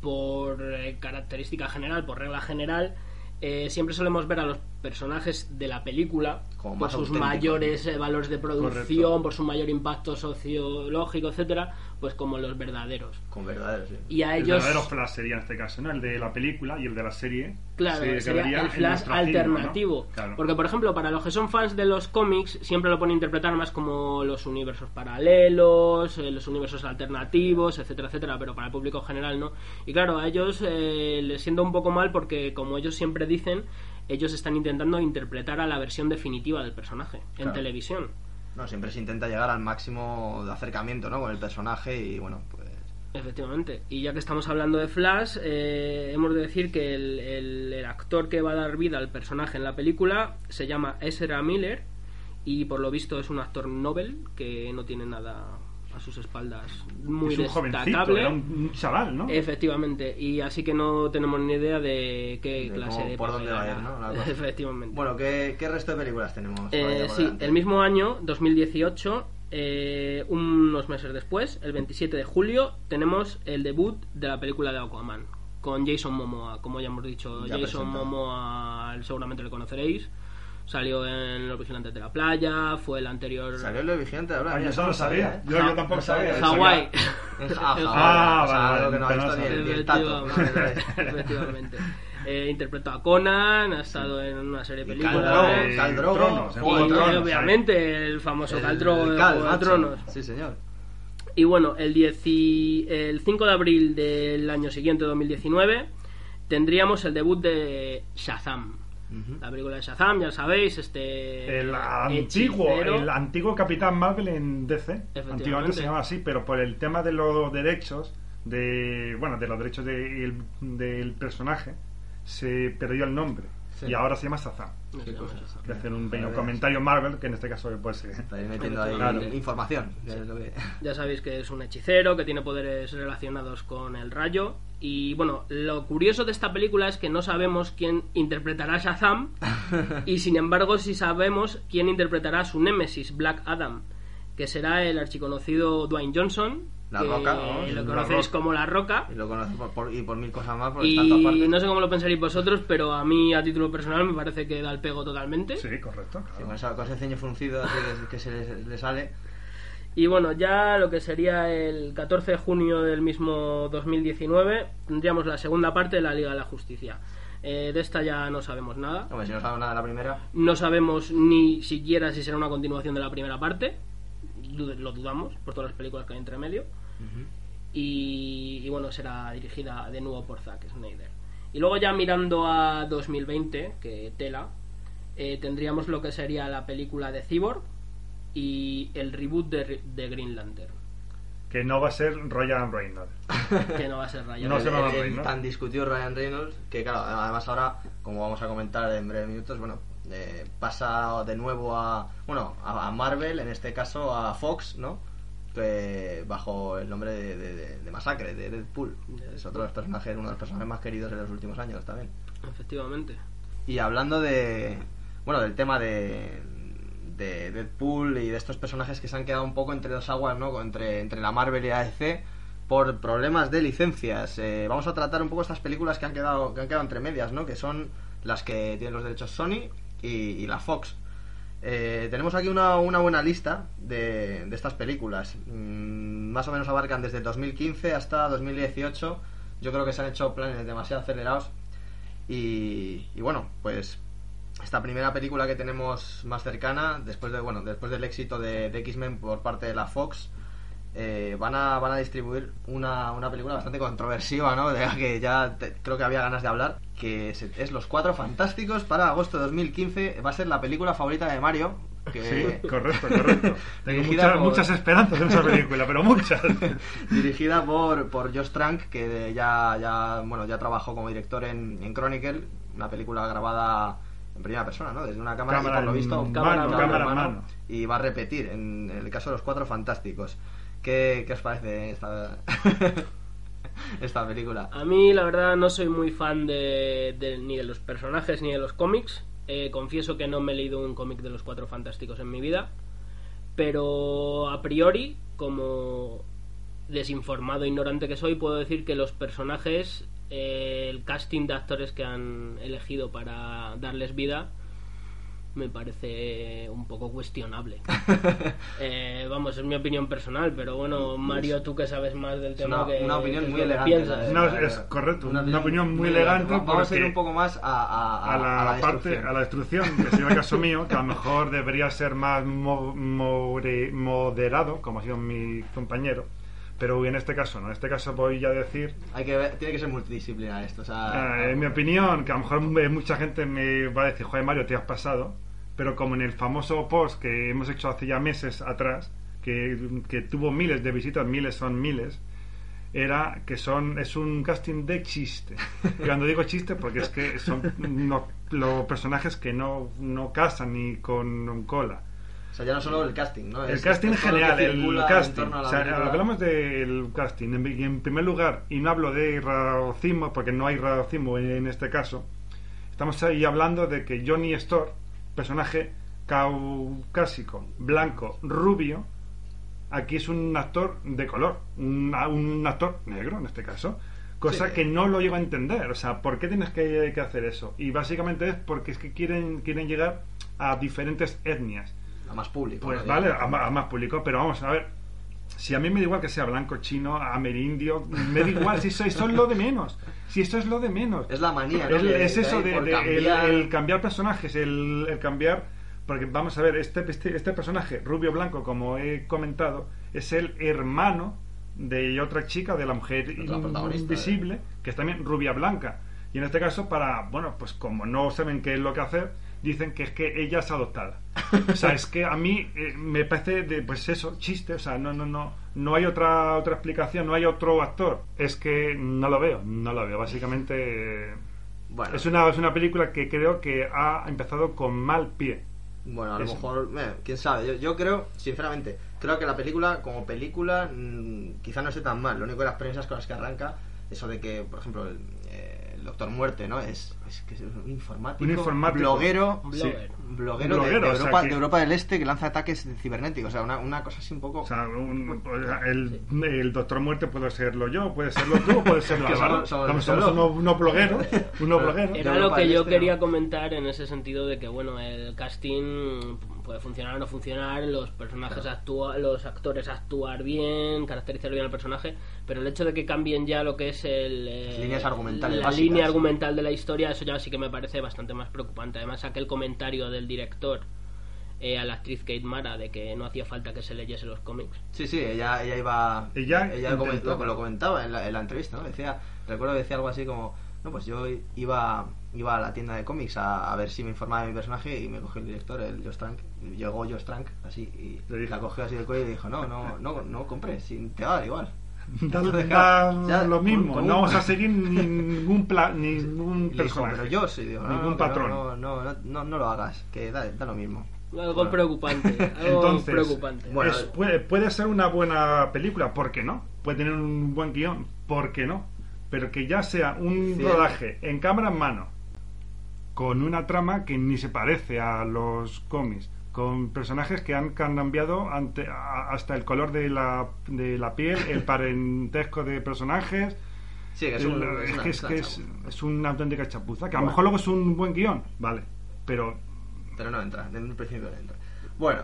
C: por eh, característica general, por regla general, eh, siempre solemos ver a los personajes de la película,
A: Como
C: por sus mayores eh, valores de producción,
B: Correcto.
C: por su mayor impacto sociológico, etcétera, pues como los verdaderos.
A: Con verdaderos, sí.
C: Y a
B: El
C: ellos,
B: verdadero Flash sería en este caso, ¿no? El de la película y el de la serie.
C: claro,
B: se
C: sería el flash
B: nuestro film, ¿no?
C: alternativo.
B: Claro.
C: Porque, por ejemplo, para los que son fans de los cómics, siempre lo ponen a interpretar más como los universos paralelos, eh, los universos alternativos, etcétera, etcétera, pero para el público general no. Y claro, a ellos eh, les siento un poco mal porque, como ellos siempre dicen, ellos están intentando interpretar a la versión definitiva del personaje en
B: Claro.
C: televisión.
A: No, siempre se intenta llegar al máximo de acercamiento, ¿no? Con el personaje y bueno, pues...
C: Efectivamente. Y ya que estamos hablando de Flash, eh, hemos de decir que el, el- el actor que va a dar vida al personaje en la película se llama Ezra Miller y por lo visto es un actor Nobel que no tiene nada sus espaldas muy
B: es un jovencito,
C: destacable.
B: era un, un chaval, ¿no?
C: Efectivamente, y así que no tenemos ni idea de qué
A: De
C: clase
A: cómo-
C: de
A: por dónde va a ir,
C: hará.
A: ¿no? La. <laughs>
C: Efectivamente.
A: Bueno, ¿qué, qué resto de películas tenemos?
C: Eh, sí,
A: delante?
C: el mismo año, 2018, eh, unos meses después, el 27 de julio, tenemos el debut de la película de Aquaman, con Jason Momoa. Como ya hemos dicho,
A: Ya
C: Jason
A: presentado.
C: Momoa seguramente lo conoceréis. Salió en Los Vigilantes de la Playa, fue el anterior...
A: Salió el vigilante ahora.
B: Ah, yo eso no sabía.
A: ¿eh?
B: Yo, yo tampoco <laughs> <laughs>
A: No
B: sabía.
A: sabía.
C: Hawái.
A: En
C: En
A: Ah,
B: Ah.
C: Efectivamente. Eh, interpretó a Conan, ha estado en una serie de
A: Y
C: películas.
A: Khal Drogo,
B: Eh,
A: Khal Drogo,
B: Tronos, en
A: Juego
C: y
A: de Tronos.
C: obviamente el famoso de
A: Cal,
C: Juego de
A: macho.
C: Tronos.
A: Sí, señor.
C: Y bueno, el, 10 y- el 5 de abril del año siguiente, 2019, tendríamos el debut de Shazam. La película de Shazam, ya sabéis, este...
B: El antiguo,
C: hechicero.
B: el antiguo Capitán Marvel en DC. Antiguamente se llamaba así, pero por el tema de los derechos, de bueno, de los derechos de- el- del personaje, se perdió el nombre.
A: Sí.
B: Y ahora se llama Shazam.
A: Cosas.
B: Que hacer un pequeño comentario Marvel, que en este caso puede ser.
A: Estáis metiendo ahí
C: Claro.
A: información.
C: Ya sabéis que es un hechicero, que tiene poderes relacionados con el rayo. Y bueno, lo curioso de esta película es que no sabemos quién interpretará a Shazam. <laughs> y sin embargo, sí sabemos quién interpretará a su némesis, Black Adam. Que será el archiconocido Dwayne Johnson.
A: La
C: que
A: Roca, ¿no?
C: Lo conocéis como La Roca.
A: Y lo por, por- y por mil cosas más, porque está en todas
C: Y no sé cómo lo pensaréis vosotros, pero a mí, a título personal, me parece que da el pego totalmente.
B: Sí, correcto.
A: Sí, con, esa- con ese ceño fruncido así que, que se le, le sale.
C: Y bueno, ya lo que sería el 14 de junio del mismo 2019, tendríamos la segunda parte de la Liga de la Justicia. Eh, de esta ya no sabemos nada.
A: Hombre, si no sabemos nada de la primera,
C: No sabemos ni siquiera si será una continuación de la primera parte. Lo dudamos por todas las películas que hay entre medio. Y, y bueno, será dirigida de nuevo por Zack Snyder. Y luego ya mirando a 2020, que tela, eh, tendríamos lo que sería la película de Cyborg y el reboot de, de Green Lantern.
B: Que no va a ser Ryan Reynolds. <laughs>
C: Que no va a ser Ryan.
B: No
A: el,
B: se ¿no?
A: tan discutido Ryan Reynolds, que claro, además ahora, como vamos a comentar en breves minutos, bueno, eh, pasa de nuevo a, bueno, a, Marvel, en este caso a Fox, ¿no? Que bajo el nombre de, de- de- de Masacre, de Deadpool. Es otro de los personajes, uno de los personajes más queridos en los últimos años también.
C: Efectivamente.
A: Y hablando de. Bueno, del tema de. De Deadpool y de estos personajes que se han quedado un poco entre dos aguas, ¿no? Entre, entre la Marvel y la DC por problemas de licencias. Eh, vamos a tratar un poco estas películas que han quedado que han quedado entre medias, ¿no? Que son las que tienen los derechos Sony y, la Fox. Eh, tenemos aquí una, una buena lista de, de estas películas. Mm, más o menos abarcan desde 2015 hasta 2018. Yo creo que se han hecho planes demasiado acelerados. Y, y bueno, pues esta primera película que tenemos más cercana, después de bueno, después del éxito de, de X-Men por parte de la Fox, eh, van a van a distribuir una, una película bastante controversiva, ¿no? De la que ya te- creo que había ganas de hablar, que es, es Los Cuatro Fantásticos para agosto de 2015. Va a ser la película favorita de Mario. Que,
B: Sí, correcto, correcto. <laughs> Tengo muchas,
A: por-
B: muchas esperanzas en esa película, pero muchas. <laughs>
A: dirigida por, por Josh Trank, que ya, ya, bueno, ya trabajó como director en, en Chronicle, una película grabada en primera persona, ¿no? Desde una cámara,
B: Cámara
A: y por lo visto,
B: mano,
C: cámara
B: cámara
C: mano.
B: mano.
A: Y va a repetir en, el caso de los cuatro fantásticos. ¿Qué, qué os parece esta, <laughs> esta película?
C: A mí, la verdad, no soy muy fan de, de- ni de los personajes ni de los cómics. Eh, confieso que no me he leído un cómic de los Cuatro Fantásticos en mi vida. Pero a priori, como desinformado e ignorante que soy, puedo decir que los personajes, eh, el casting de actores que han elegido para darles vida, me parece un poco cuestionable. <laughs> Eh, vamos, es mi opinión personal, pero bueno, Mario, tú que sabes más del tema
A: una,
C: que
A: una opinión
C: que
A: muy elegante. la
B: No,
A: la
B: es correcto, una opinión muy elegante
A: Va- Vamos a ir un poco más a, a,
B: a la, parte, a la destrucción, que sería el caso <laughs> mío, que a lo mejor debería ser más mo- more- moderado, como ha sido mi compañero, pero en este caso no. En este caso voy a decir,
A: Hay que ver- tiene que ser multidisciplinar esto. O sea,
B: eh, en mi opinión, que a lo mejor mucha gente me va a decir, joder Mario, te has pasado, pero como en el famoso post que hemos hecho hace ya meses atrás, que, que tuvo miles de visitas, miles son miles, era que son es un casting de chiste. Y <laughs> cuando digo chiste, porque es que son no- los personajes que no, no casan ni con cola.
A: O sea, ya no solo el casting, ¿no?
B: El
A: Es-
B: casting
A: es
B: general, el casting. O sea, hablamos del casting. En, en primer lugar, y no hablo de racismo, porque no hay racismo en, en este caso, estamos ahí hablando de que Johnny Storr, personaje caucásico, blanco, rubio, aquí es un actor de color, un, un actor negro en este caso. Cosa
A: Sí.
B: que no lo llego a entender. O sea, ¿por qué tienes que, que hacer eso? Y básicamente es porque es que quieren, quieren llegar a diferentes etnias.
A: A más público.
B: Pues vale, a, más público, pero vamos a ver. Si a mí me da igual que sea blanco, chino, amerindio, me da igual, si eso, eso es lo de menos. Si eso es lo de menos.
A: Es la manía, ¿no?
B: Es,
A: Que-
B: es
A: que
B: eso de,
A: cambiar-
B: el, cambiar personajes, el, el cambiar. Porque vamos a ver, este, este, este personaje, rubio blanco, como he comentado, es el hermano de otra chica, de la mujer
A: Otra
B: invisible, que es también rubia blanca. Y en este caso, para, bueno, pues como no saben qué es lo que hacer, dicen que es que ella es adoptada. O sea, es que a mí eh, me parece, de, pues eso, chiste, o sea, no, no, no, no hay otra, otra explicación, no hay otro actor. Es que no lo veo, no lo veo. Básicamente, eh,
A: Bueno,
B: es una, es una película que creo que ha empezado con mal pie.
A: Bueno, a lo
B: Eso.
A: mejor, eh, quién sabe. Yo, yo creo, sinceramente, creo que la película, como película, mm, quizá no esté tan mal. Lo único de las premisas con las que arranca, eso de que, por ejemplo, el, eh, el Doctor Muerte, ¿no? Es, es que es un informático,
B: Un informático.
A: bloguero,
B: Sí.
A: bloguero, de-
B: o sea
A: Europa,
B: que-
A: de Europa del Este que lanza ataques cibernéticos. O sea, una, una cosa así un poco.
B: O sea, un- el, el Doctor Muerte puede serlo yo, puede serlo tú, o puede serlo
A: Que
B: Álvaro.
A: somos- somos
B: unos, unos blogueros, <laughs> unos blogueros.
C: Era lo que yo
A: Este,
C: quería
A: ¿no?
C: comentar en ese sentido de que bueno el casting puede funcionar o no funcionar los personajes actúa los actores actuar bien caracterizar bien al personaje pero el hecho de que cambien ya lo que es el eh,
A: Líneas argumentales
C: la
A: básicas.
C: línea argumental de la historia eso ya sí que me parece bastante más preocupante además aquel comentario del director eh, a la actriz Kate Mara de que no hacía falta que se leyese los cómics
A: Sí, sí, ella, ella iba.
B: Ella
A: ella comen-
B: intentaba.
A: lo, comentaba en la, en la entrevista, ¿no? Decía, recuerdo que decía algo así como: No, pues yo iba, iba a la tienda de cómics a, a ver si me informaba de mi personaje y me cogió el director, el Josh Trank. Llegó Josh Trank, así, y la cogió así del cuello y dijo: No, no, no, no compres, si te va a dar igual. <laughs>
B: Da,
A: Deja-
B: da
A: ya,
B: lo mismo,
A: con
B: no
A: un-
B: vamos a seguir ningún pla- <laughs> ningún
A: dijo,
B: personaje.
A: pero yo sí, digo, no,
B: ningún
A: no,
B: patrón.
A: No, no, no, no, no lo hagas, que da, da lo mismo.
C: algo
B: Bueno.
C: preocupante <laughs> algo
B: Entonces,
C: preocupante
A: Bueno,
B: es- puede, puede ser una buena película, ¿por qué no? Puede tener un buen guion, ¿por qué no? Pero que ya sea un
A: Sí.
B: rodaje en cámara en mano, con una trama que ni se parece a los cómics, con personajes que han cambiado ante, a- hasta el color de la, de la piel, el <laughs> parentesco de personajes.
A: Sí, que es, un,
B: el-
A: es
B: es
A: una-
B: que, es,
A: una
B: que es,
A: chapuza.
B: es una auténtica chapuza, que a lo mejor luego es un buen guion, vale, pero
A: Pero no entra, en un principio no entra. Bueno,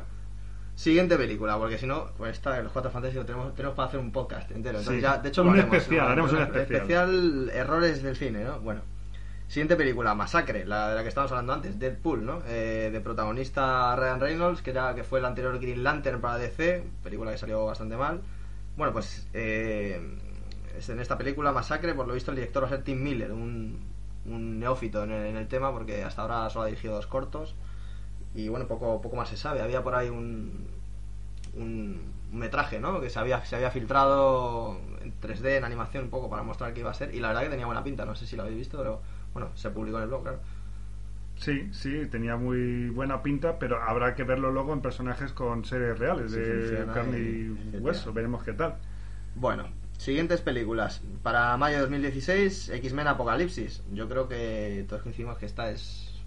A: siguiente película, porque si no, pues esta los Cuatro Fantásticos tenemos, tenemos para hacer un podcast entero. Entonces
B: Sí.
A: ya, de hecho,
B: Un
A: lo haremos,
B: especial,
A: ¿no?
B: haremos un especial.
A: especial errores del cine, ¿no? Bueno. Siguiente película, Masacre, la de la que estábamos hablando antes, Deadpool, ¿no? Eh, de protagonista Ryan Reynolds, que, era, que fue el anterior Green Lantern para DC, película que salió bastante mal. Bueno, pues eh, en esta película, Masacre, por lo visto el director va a ser Tim Miller, un, un neófito en el, en el tema, porque hasta ahora solo ha dirigido dos cortos. Y bueno, poco, poco más se sabe. Había por ahí un, un, un metraje, ¿no? Que se había, se había filtrado en 3D, en animación, un poco para mostrar qué iba a ser. Y la verdad que tenía buena pinta, no sé si lo habéis visto, pero bueno, se publicó en el blog, claro.
B: Sí, sí, tenía muy buena pinta, pero habrá que verlo luego en personajes con series reales, de carne
A: y-
B: hueso, veremos qué tal.
A: Bueno, siguientes películas. Para mayo de 2016, X-Men Apocalipsis. Yo creo que todos coincidimos que esta es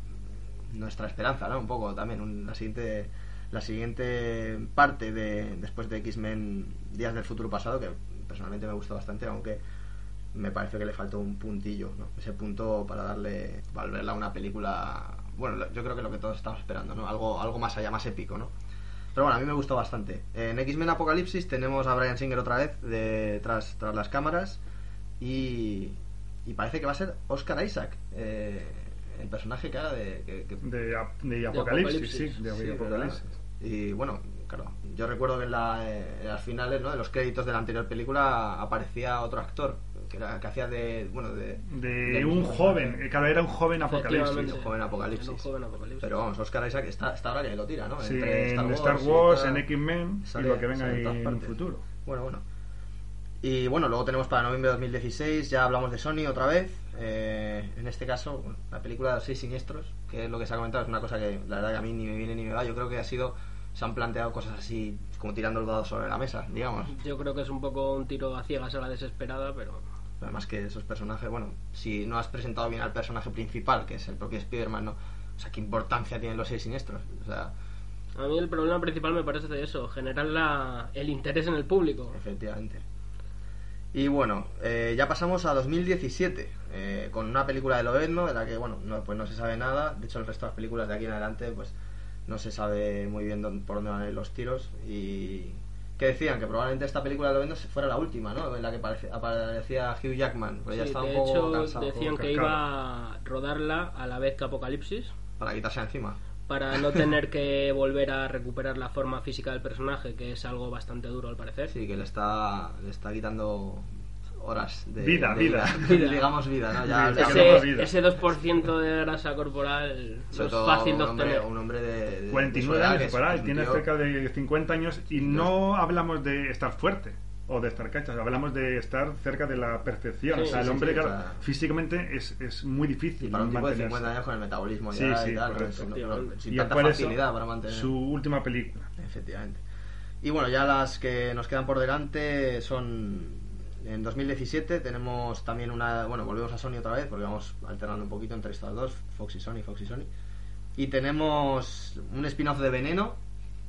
A: nuestra esperanza, ¿no? Un poco también. un- la siguiente la siguiente parte de después de X-Men Días del Futuro Pasado, que personalmente me gustó bastante, aunque me parece que le faltó un puntillo, ¿no? Ese punto para darle, para volverla una película bueno, yo creo que lo que todos estamos esperando, ¿no? Algo, algo más allá, más épico, ¿no? Pero bueno, a mí me gustó bastante. En X-Men Apocalipsis tenemos a Brian Singer otra vez de, tras, tras las cámaras y, y parece que va a ser Oscar Isaac, eh, el personaje que haga de... que- que-
B: De, ap- de Apocalipsis,
C: Apocalipsis.
B: sí, de
A: Sí,
B: Apocalipsis.
A: ¿verdad? Y bueno, claro, yo recuerdo que en, la, eh, en las finales, ¿no? De los créditos de la anterior película aparecía otro actor que, era, que hacía de, bueno, de...
B: De un joven, eh, claro, era un joven Apocalipsis.
A: Un joven Apocalipsis.
C: Era un joven Apocalipsis.
A: Pero vamos, Oscar Isaac está, está ahora que lo tira, ¿no?
B: Sí,
A: Entre
B: en Star Wars,
A: y
B: en. X-Men y lo que venga
A: en
B: ahí en un
A: partes.
B: futuro.
A: Bueno, bueno. Y bueno, luego tenemos para noviembre de 2016, ya hablamos de Sony otra vez. Eh, en este caso, bueno, la película de los seis siniestros, que es lo que se ha comentado, es una cosa que la verdad que a mí ni me viene ni me va. Yo creo que ha sido, se han planteado cosas así, como tirando el dado sobre la mesa, digamos.
C: Yo creo que es un poco un tiro a ciegas a la desesperada, pero
A: Además que esos personajes, bueno, si no has presentado bien al personaje principal, que es el propio Spider-Man, ¿no? O sea, ¿qué importancia tienen los seis siniestros? O sea,
C: a mí el problema principal me parece de eso, generar la, el interés en el público.
A: Efectivamente. Y bueno, eh, ya pasamos a 2017, eh, con una película de Lobezno, de la que, bueno, no, pues no se sabe nada. De hecho, el resto de las películas de aquí en adelante, pues no se sabe muy bien dónde- por dónde van a ir los tiros. Y que decían que probablemente esta película de Lobezno fuera la última, ¿no? En la que aparecía Hugh Jackman, pero ya
C: de
A: un poco
C: hecho,
A: cansado
C: decían que iba a rodarla a la vez que Apocalipsis,
A: para quitarse encima.
C: para no <laughs> tener que volver a recuperar la forma física del personaje, que es algo bastante duro al parecer.
A: Sí, que le está, le está quitando horas de
B: Vida,
A: de
B: vida.
C: Vida. <laughs>
A: digamos vida, ¿no? Ya,
B: no
C: ese,
B: vida.
C: ese 2% de grasa corporal no es
A: todo
C: fácil de
A: un hombre,
C: obtener.
A: un hombre de, de- de su
B: 49
A: edad, que
B: años por ahí, tiene
A: tío-
B: cerca de 50 años y no hablamos de estar fuerte o de estar cachas, hablamos de estar cerca de la perfección.
C: Sí,
B: o sea,
A: sí,
B: el hombre,
A: sí, o
B: claro,
A: sea-
B: físicamente es, es muy
A: Y
B: difícil
A: para un tipo de
B: mantenerse.
A: 50 años con el metabolismo
B: Sí,
A: ya
B: sí,
A: y tal,
B: correcto.
A: no- no-
C: Efectivamente.
A: sin
B: y
A: tanta
B: eso,
A: facilidad para mantener.
B: su última película.
A: Efectivamente. Y bueno, ya las que nos quedan por delante son en 2017 tenemos también una, bueno, volvemos a Sony otra vez porque vamos alternando un poquito entre estas dos, Fox y Sony, Fox y Sony. Y tenemos un spin-off de Veneno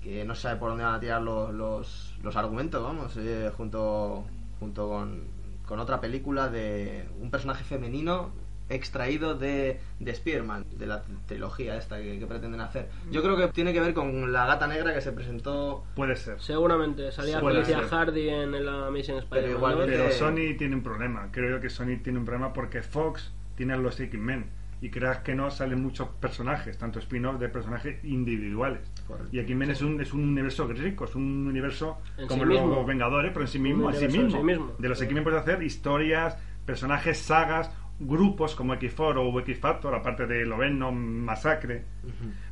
A: que no se sabe por dónde van a tirar los, los, los argumentos, vamos, eh, junto junto con, con otra película de un personaje femenino extraído de, de Spearman, de la trilogía esta que, que pretenden hacer. Yo creo que tiene que ver con la gata negra que se presentó
B: Puede ser.
C: Seguramente salía
B: Puede
C: Felicia
B: ser.
C: Hardy en, en la Amazing Spider-Man.
B: Pero
A: Eh,
B: Sony tiene un problema. Creo que Sony tiene un problema porque Fox tiene a los X-Men. Y creas que no salen muchos personajes, tanto spin-off de personajes individuales.
A: Correcto.
B: Y X-Men es un, es un universo rico, es un universo
C: En
B: como
C: sí mismo.
B: los Vengadores, pero en sí mismo, en sí
C: universo en
B: mismo.
C: sí mismo.
B: De los. X-Men puedes hacer historias, personajes, sagas, grupos como X4 o X-Factor, aparte de Loveno, Masacre,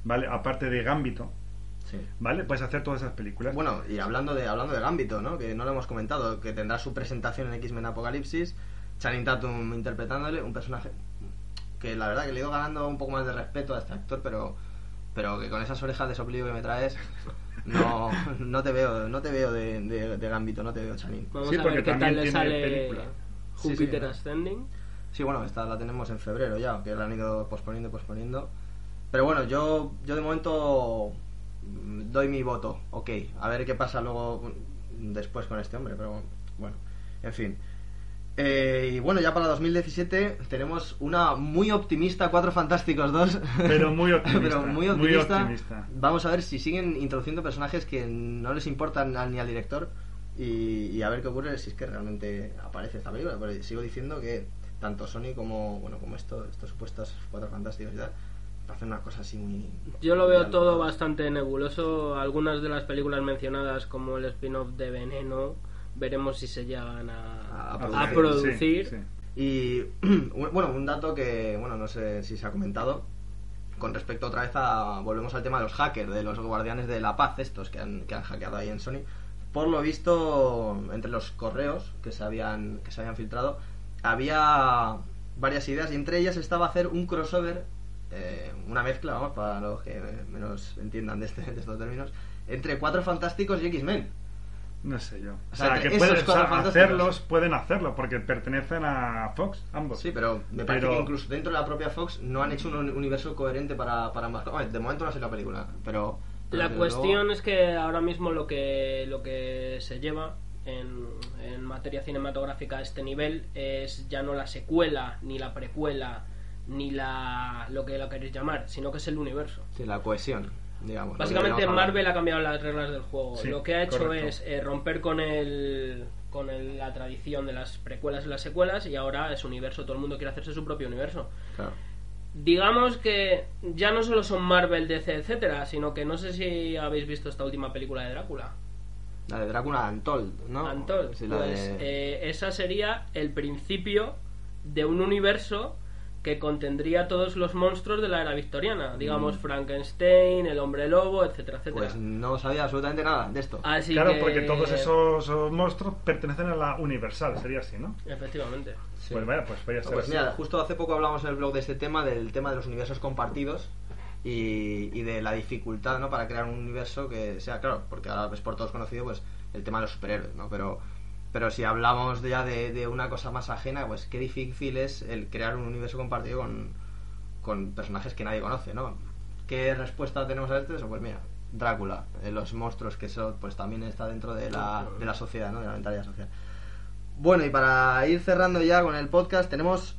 B: ¿vale? Aparte de Gambito,
A: Sí.
B: ¿vale? Puedes hacer todas esas películas.
A: Bueno, y hablando de hablando de Gambito, ¿no? Que no lo hemos comentado, que tendrá su presentación en X-Men Apocalipsis, Channing Tatum interpretándole un personaje que la verdad que le he ido ganando un poco más de respeto a este actor, pero pero que con esas orejas de soplillo que me traes <laughs> no no te veo no te veo de, de, de Gambito, no te veo Channing.
C: Vamos
B: Sí,
C: a
B: porque
C: ver qué tal le
B: tiene
C: sale
B: película.
A: Sí, sí,
C: Júpiter. Ascending.
A: Sí, bueno, esta la tenemos en febrero ya, que la han ido posponiendo y posponiendo. Pero bueno, yo, yo de momento mm, doy mi voto, ok. A ver qué pasa luego después con este hombre, pero bueno, en fin. Eh, y bueno, ya para 2017 tenemos una muy optimista Cuatro Fantásticos 2.
B: Pero muy <laughs> optimista,
A: Pero muy
B: muy
A: optimista. Vamos a ver si siguen introduciendo personajes que no les importan ni al director y, y a ver qué ocurre si es que realmente aparece esta película. Pero sigo diciendo que tanto Sony como bueno como esto, estos supuestos Cuatro Fantásticos y tal, hacen una cosa así muy...
C: Yo lo veo todo bastante nebuloso. Algunas de las películas mencionadas, como el spin-off de Veneno, veremos si se llegan a,
A: A
C: a
A: producir,
C: producir.
B: sí, sí.
A: Y <clears throat> bueno, un dato que, bueno, no sé si se ha comentado, con respecto otra vez a, volvemos al tema de los hackers, de los guardianes de la paz, estos que han, que han hackeado ahí en Sony. Por lo visto, entre los correos que se habían, que se habían filtrado, había varias ideas y entre ellas estaba hacer un crossover, eh, una mezcla, vamos, para los que menos entiendan de, este- <laughs> de estos términos, entre Cuatro Fantásticos y X-Men.
B: No sé yo. O
A: O
B: sea,
A: sea,
B: que pueden
A: cuatro
B: o sea, hacerlos, pueden hacerlo, porque pertenecen a Fox, ambos.
A: Sí, pero me parece
B: Pero-
A: que incluso dentro de la propia Fox no han hecho un uni- universo coherente para, para ambas cosas. De momento no sé la película, pero...
C: La cuestión
A: luego-
C: es que ahora mismo lo que, lo que se lleva en, en materia cinematográfica a este nivel es ya no la secuela, ni la precuela, ni la lo que lo queréis llamar, sino que es el universo.
A: Sí, la cohesión, digamos.
C: Básicamente. Marvel ha cambiado las reglas del juego.
B: Sí,
C: lo que ha hecho
B: correcto.
C: es eh, romper con el con el- la tradición de las precuelas y las secuelas y ahora es universo, todo el mundo quiere hacerse su propio universo.
A: Claro.
C: Digamos que ya no solo son Marvel, DC, etcétera, sino que no sé si habéis visto esta última película de Drácula.
A: La de Drácula Untold, ¿no?
C: Untold.
A: Sí, la
C: pues
A: de-
C: eh, esa sería el principio de un universo que contendría todos los monstruos de la era victoriana. Digamos Frankenstein, el hombre lobo, etcétera, etcétera.
A: Pues no sabía absolutamente nada de esto.
C: Así
B: claro,
C: que-
B: porque todos esos monstruos pertenecen a la Universal, sería así, ¿no?
C: Efectivamente.
A: Sí.
B: Pues vaya, pues podría
A: No,
B: ser
A: pues
B: así.
A: mira, justo hace poco hablamos en el blog de este tema, del tema de los universos compartidos y, de la dificultad, ¿no? Para crear un universo que sea, claro, porque ahora es por todos conocido, pues, el tema de los superhéroes, ¿no? Pero, pero si hablamos ya de, una cosa más ajena, pues qué difícil es el crear un universo compartido con, con personajes que nadie conoce, ¿no? ¿Qué respuesta tenemos a esto? Eso, pues mira, Drácula, eh, los monstruos que eso pues también está dentro de la, de la sociedad, ¿no? De la mentalidad social. Bueno, y para ir cerrando ya con el podcast, tenemos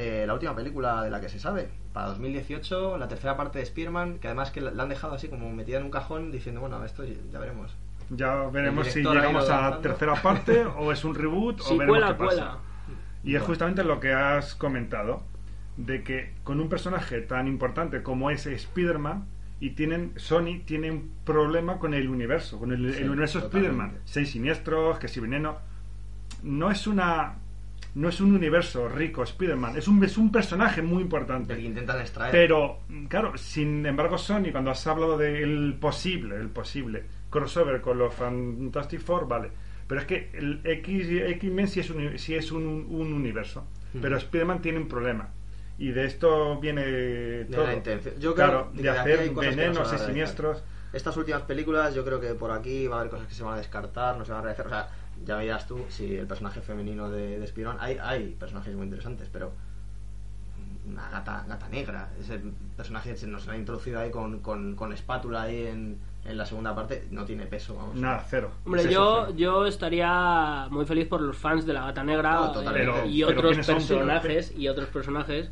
A: eh, la última película de la que se sabe. Para 2018, la tercera parte de Spearman, que además que la han dejado así como metida en un cajón diciendo, bueno, esto ya veremos.
B: Ya veremos si llegamos a la tercera parte o es un reboot <laughs> o
C: Si
B: veremos
C: cuela,
B: qué pasa.
C: cuela.
B: Y es justamente lo que has comentado, de que con un personaje tan importante como es Spider-Man, y tienen Sony tiene un problema con el universo, con el,
A: Sí,
B: el universo. Spider-Man. Seis siniestros, que si veneno. No es una. No es un universo rico, Spider-Man. Es un, es un personaje muy importante.
A: Que intentan extraer.
B: Pero, claro, sin embargo, Sony, cuando has hablado del posible, el posible crossover con los Fantastic Four, vale. Pero es que el X, X-Men sí es, un, sí es un, un universo. Pero Spider-Man tiene un problema. Y de esto viene
A: de
B: todo.
A: la intención. Yo creo
B: claro, de hacer
A: no
B: venenos y siniestros.
A: Estas últimas películas, yo creo que por aquí va a haber cosas que se van a descartar, no se van a realizar. O sea, ya veías tú si el personaje femenino de, de. Hay, hay personajes muy interesantes, pero. Una gata, gata negra. Ese personaje se nos ha introducido ahí con, con, con espátula ahí en, en la segunda parte. No tiene peso, vamos.
B: Nada, cero.
C: Hombre,
B: Es eso,
C: yo,
B: cero.
C: yo estaría muy feliz por los fans de la Gata Negra
A: No, totalmente.
C: eh,
B: Pero-
C: y
B: pero
C: otros personajes y otros personajes,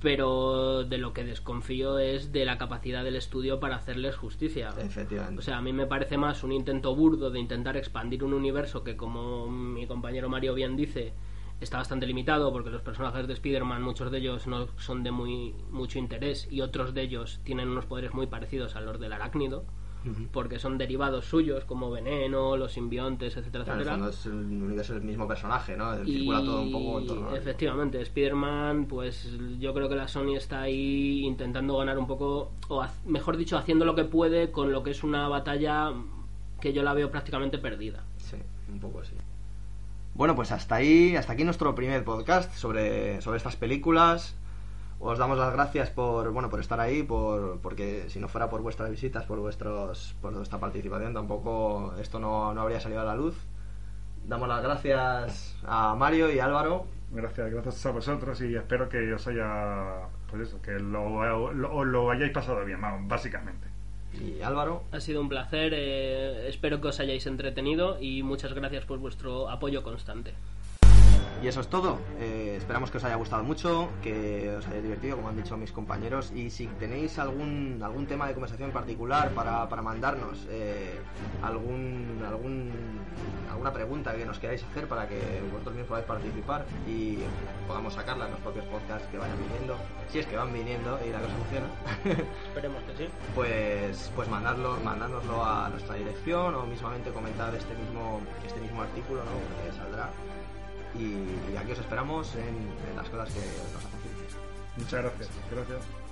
C: pero de lo que desconfío es de la capacidad del estudio para hacerles justicia.
A: Efectivamente.
C: O sea, a mí me parece más un intento burdo de intentar expandir un universo que, como mi compañero Mario bien dice, está bastante limitado porque los personajes de Spider-Man, muchos de ellos no son de muy mucho interés y otros de ellos tienen unos poderes muy parecidos a los del arácnido Porque son derivados suyos como veneno, los simbiontes, etcétera,
A: Claro, en el
C: etcétera.
A: fondo es el universo del mismo personaje, ¿no? Circula todo un poco en torno a
C: efectivamente, Spider-Man, pues yo creo que la Sony está ahí intentando ganar un poco, o mejor dicho, haciendo lo que puede con lo que es una batalla que yo la veo prácticamente perdida.
A: Sí, un poco así. Bueno, pues hasta ahí, hasta aquí nuestro primer podcast sobre, sobre estas películas. Os damos las gracias por, bueno, por estar ahí, por, porque si no fuera por vuestras visitas, por vuestros, por vuestra participación, tampoco esto no, no habría salido a la luz. Damos las gracias a Mario y a Álvaro.
B: Gracias, gracias a vosotros y espero que os haya. Pues eso, que lo, lo, hayáis pasado bien, vamos, básicamente.
A: Y Álvaro,
C: Ha sido un placer, eh, espero que os hayáis entretenido y muchas gracias por vuestro apoyo constante.
A: Y eso es todo. Eh, esperamos que os haya gustado mucho, que os haya divertido, como han dicho mis compañeros. Y si tenéis algún, algún tema de conversación particular para, para mandarnos, eh, algún, algún, alguna pregunta que nos queráis hacer para que vosotros mismos podáis participar y podamos sacarla en los propios podcasts que vayan viniendo, si es que van viniendo y la cosa funciona, <laughs>
C: Esperemos que sí.
A: pues, pues mandadlo, mandárnoslo a nuestra dirección o mismamente comentar este mismo, este mismo artículo ¿no? que saldrá. Y, y aquí os esperamos en, en las cosas que nos hacen felices.
B: Muchas gracias. Gracias.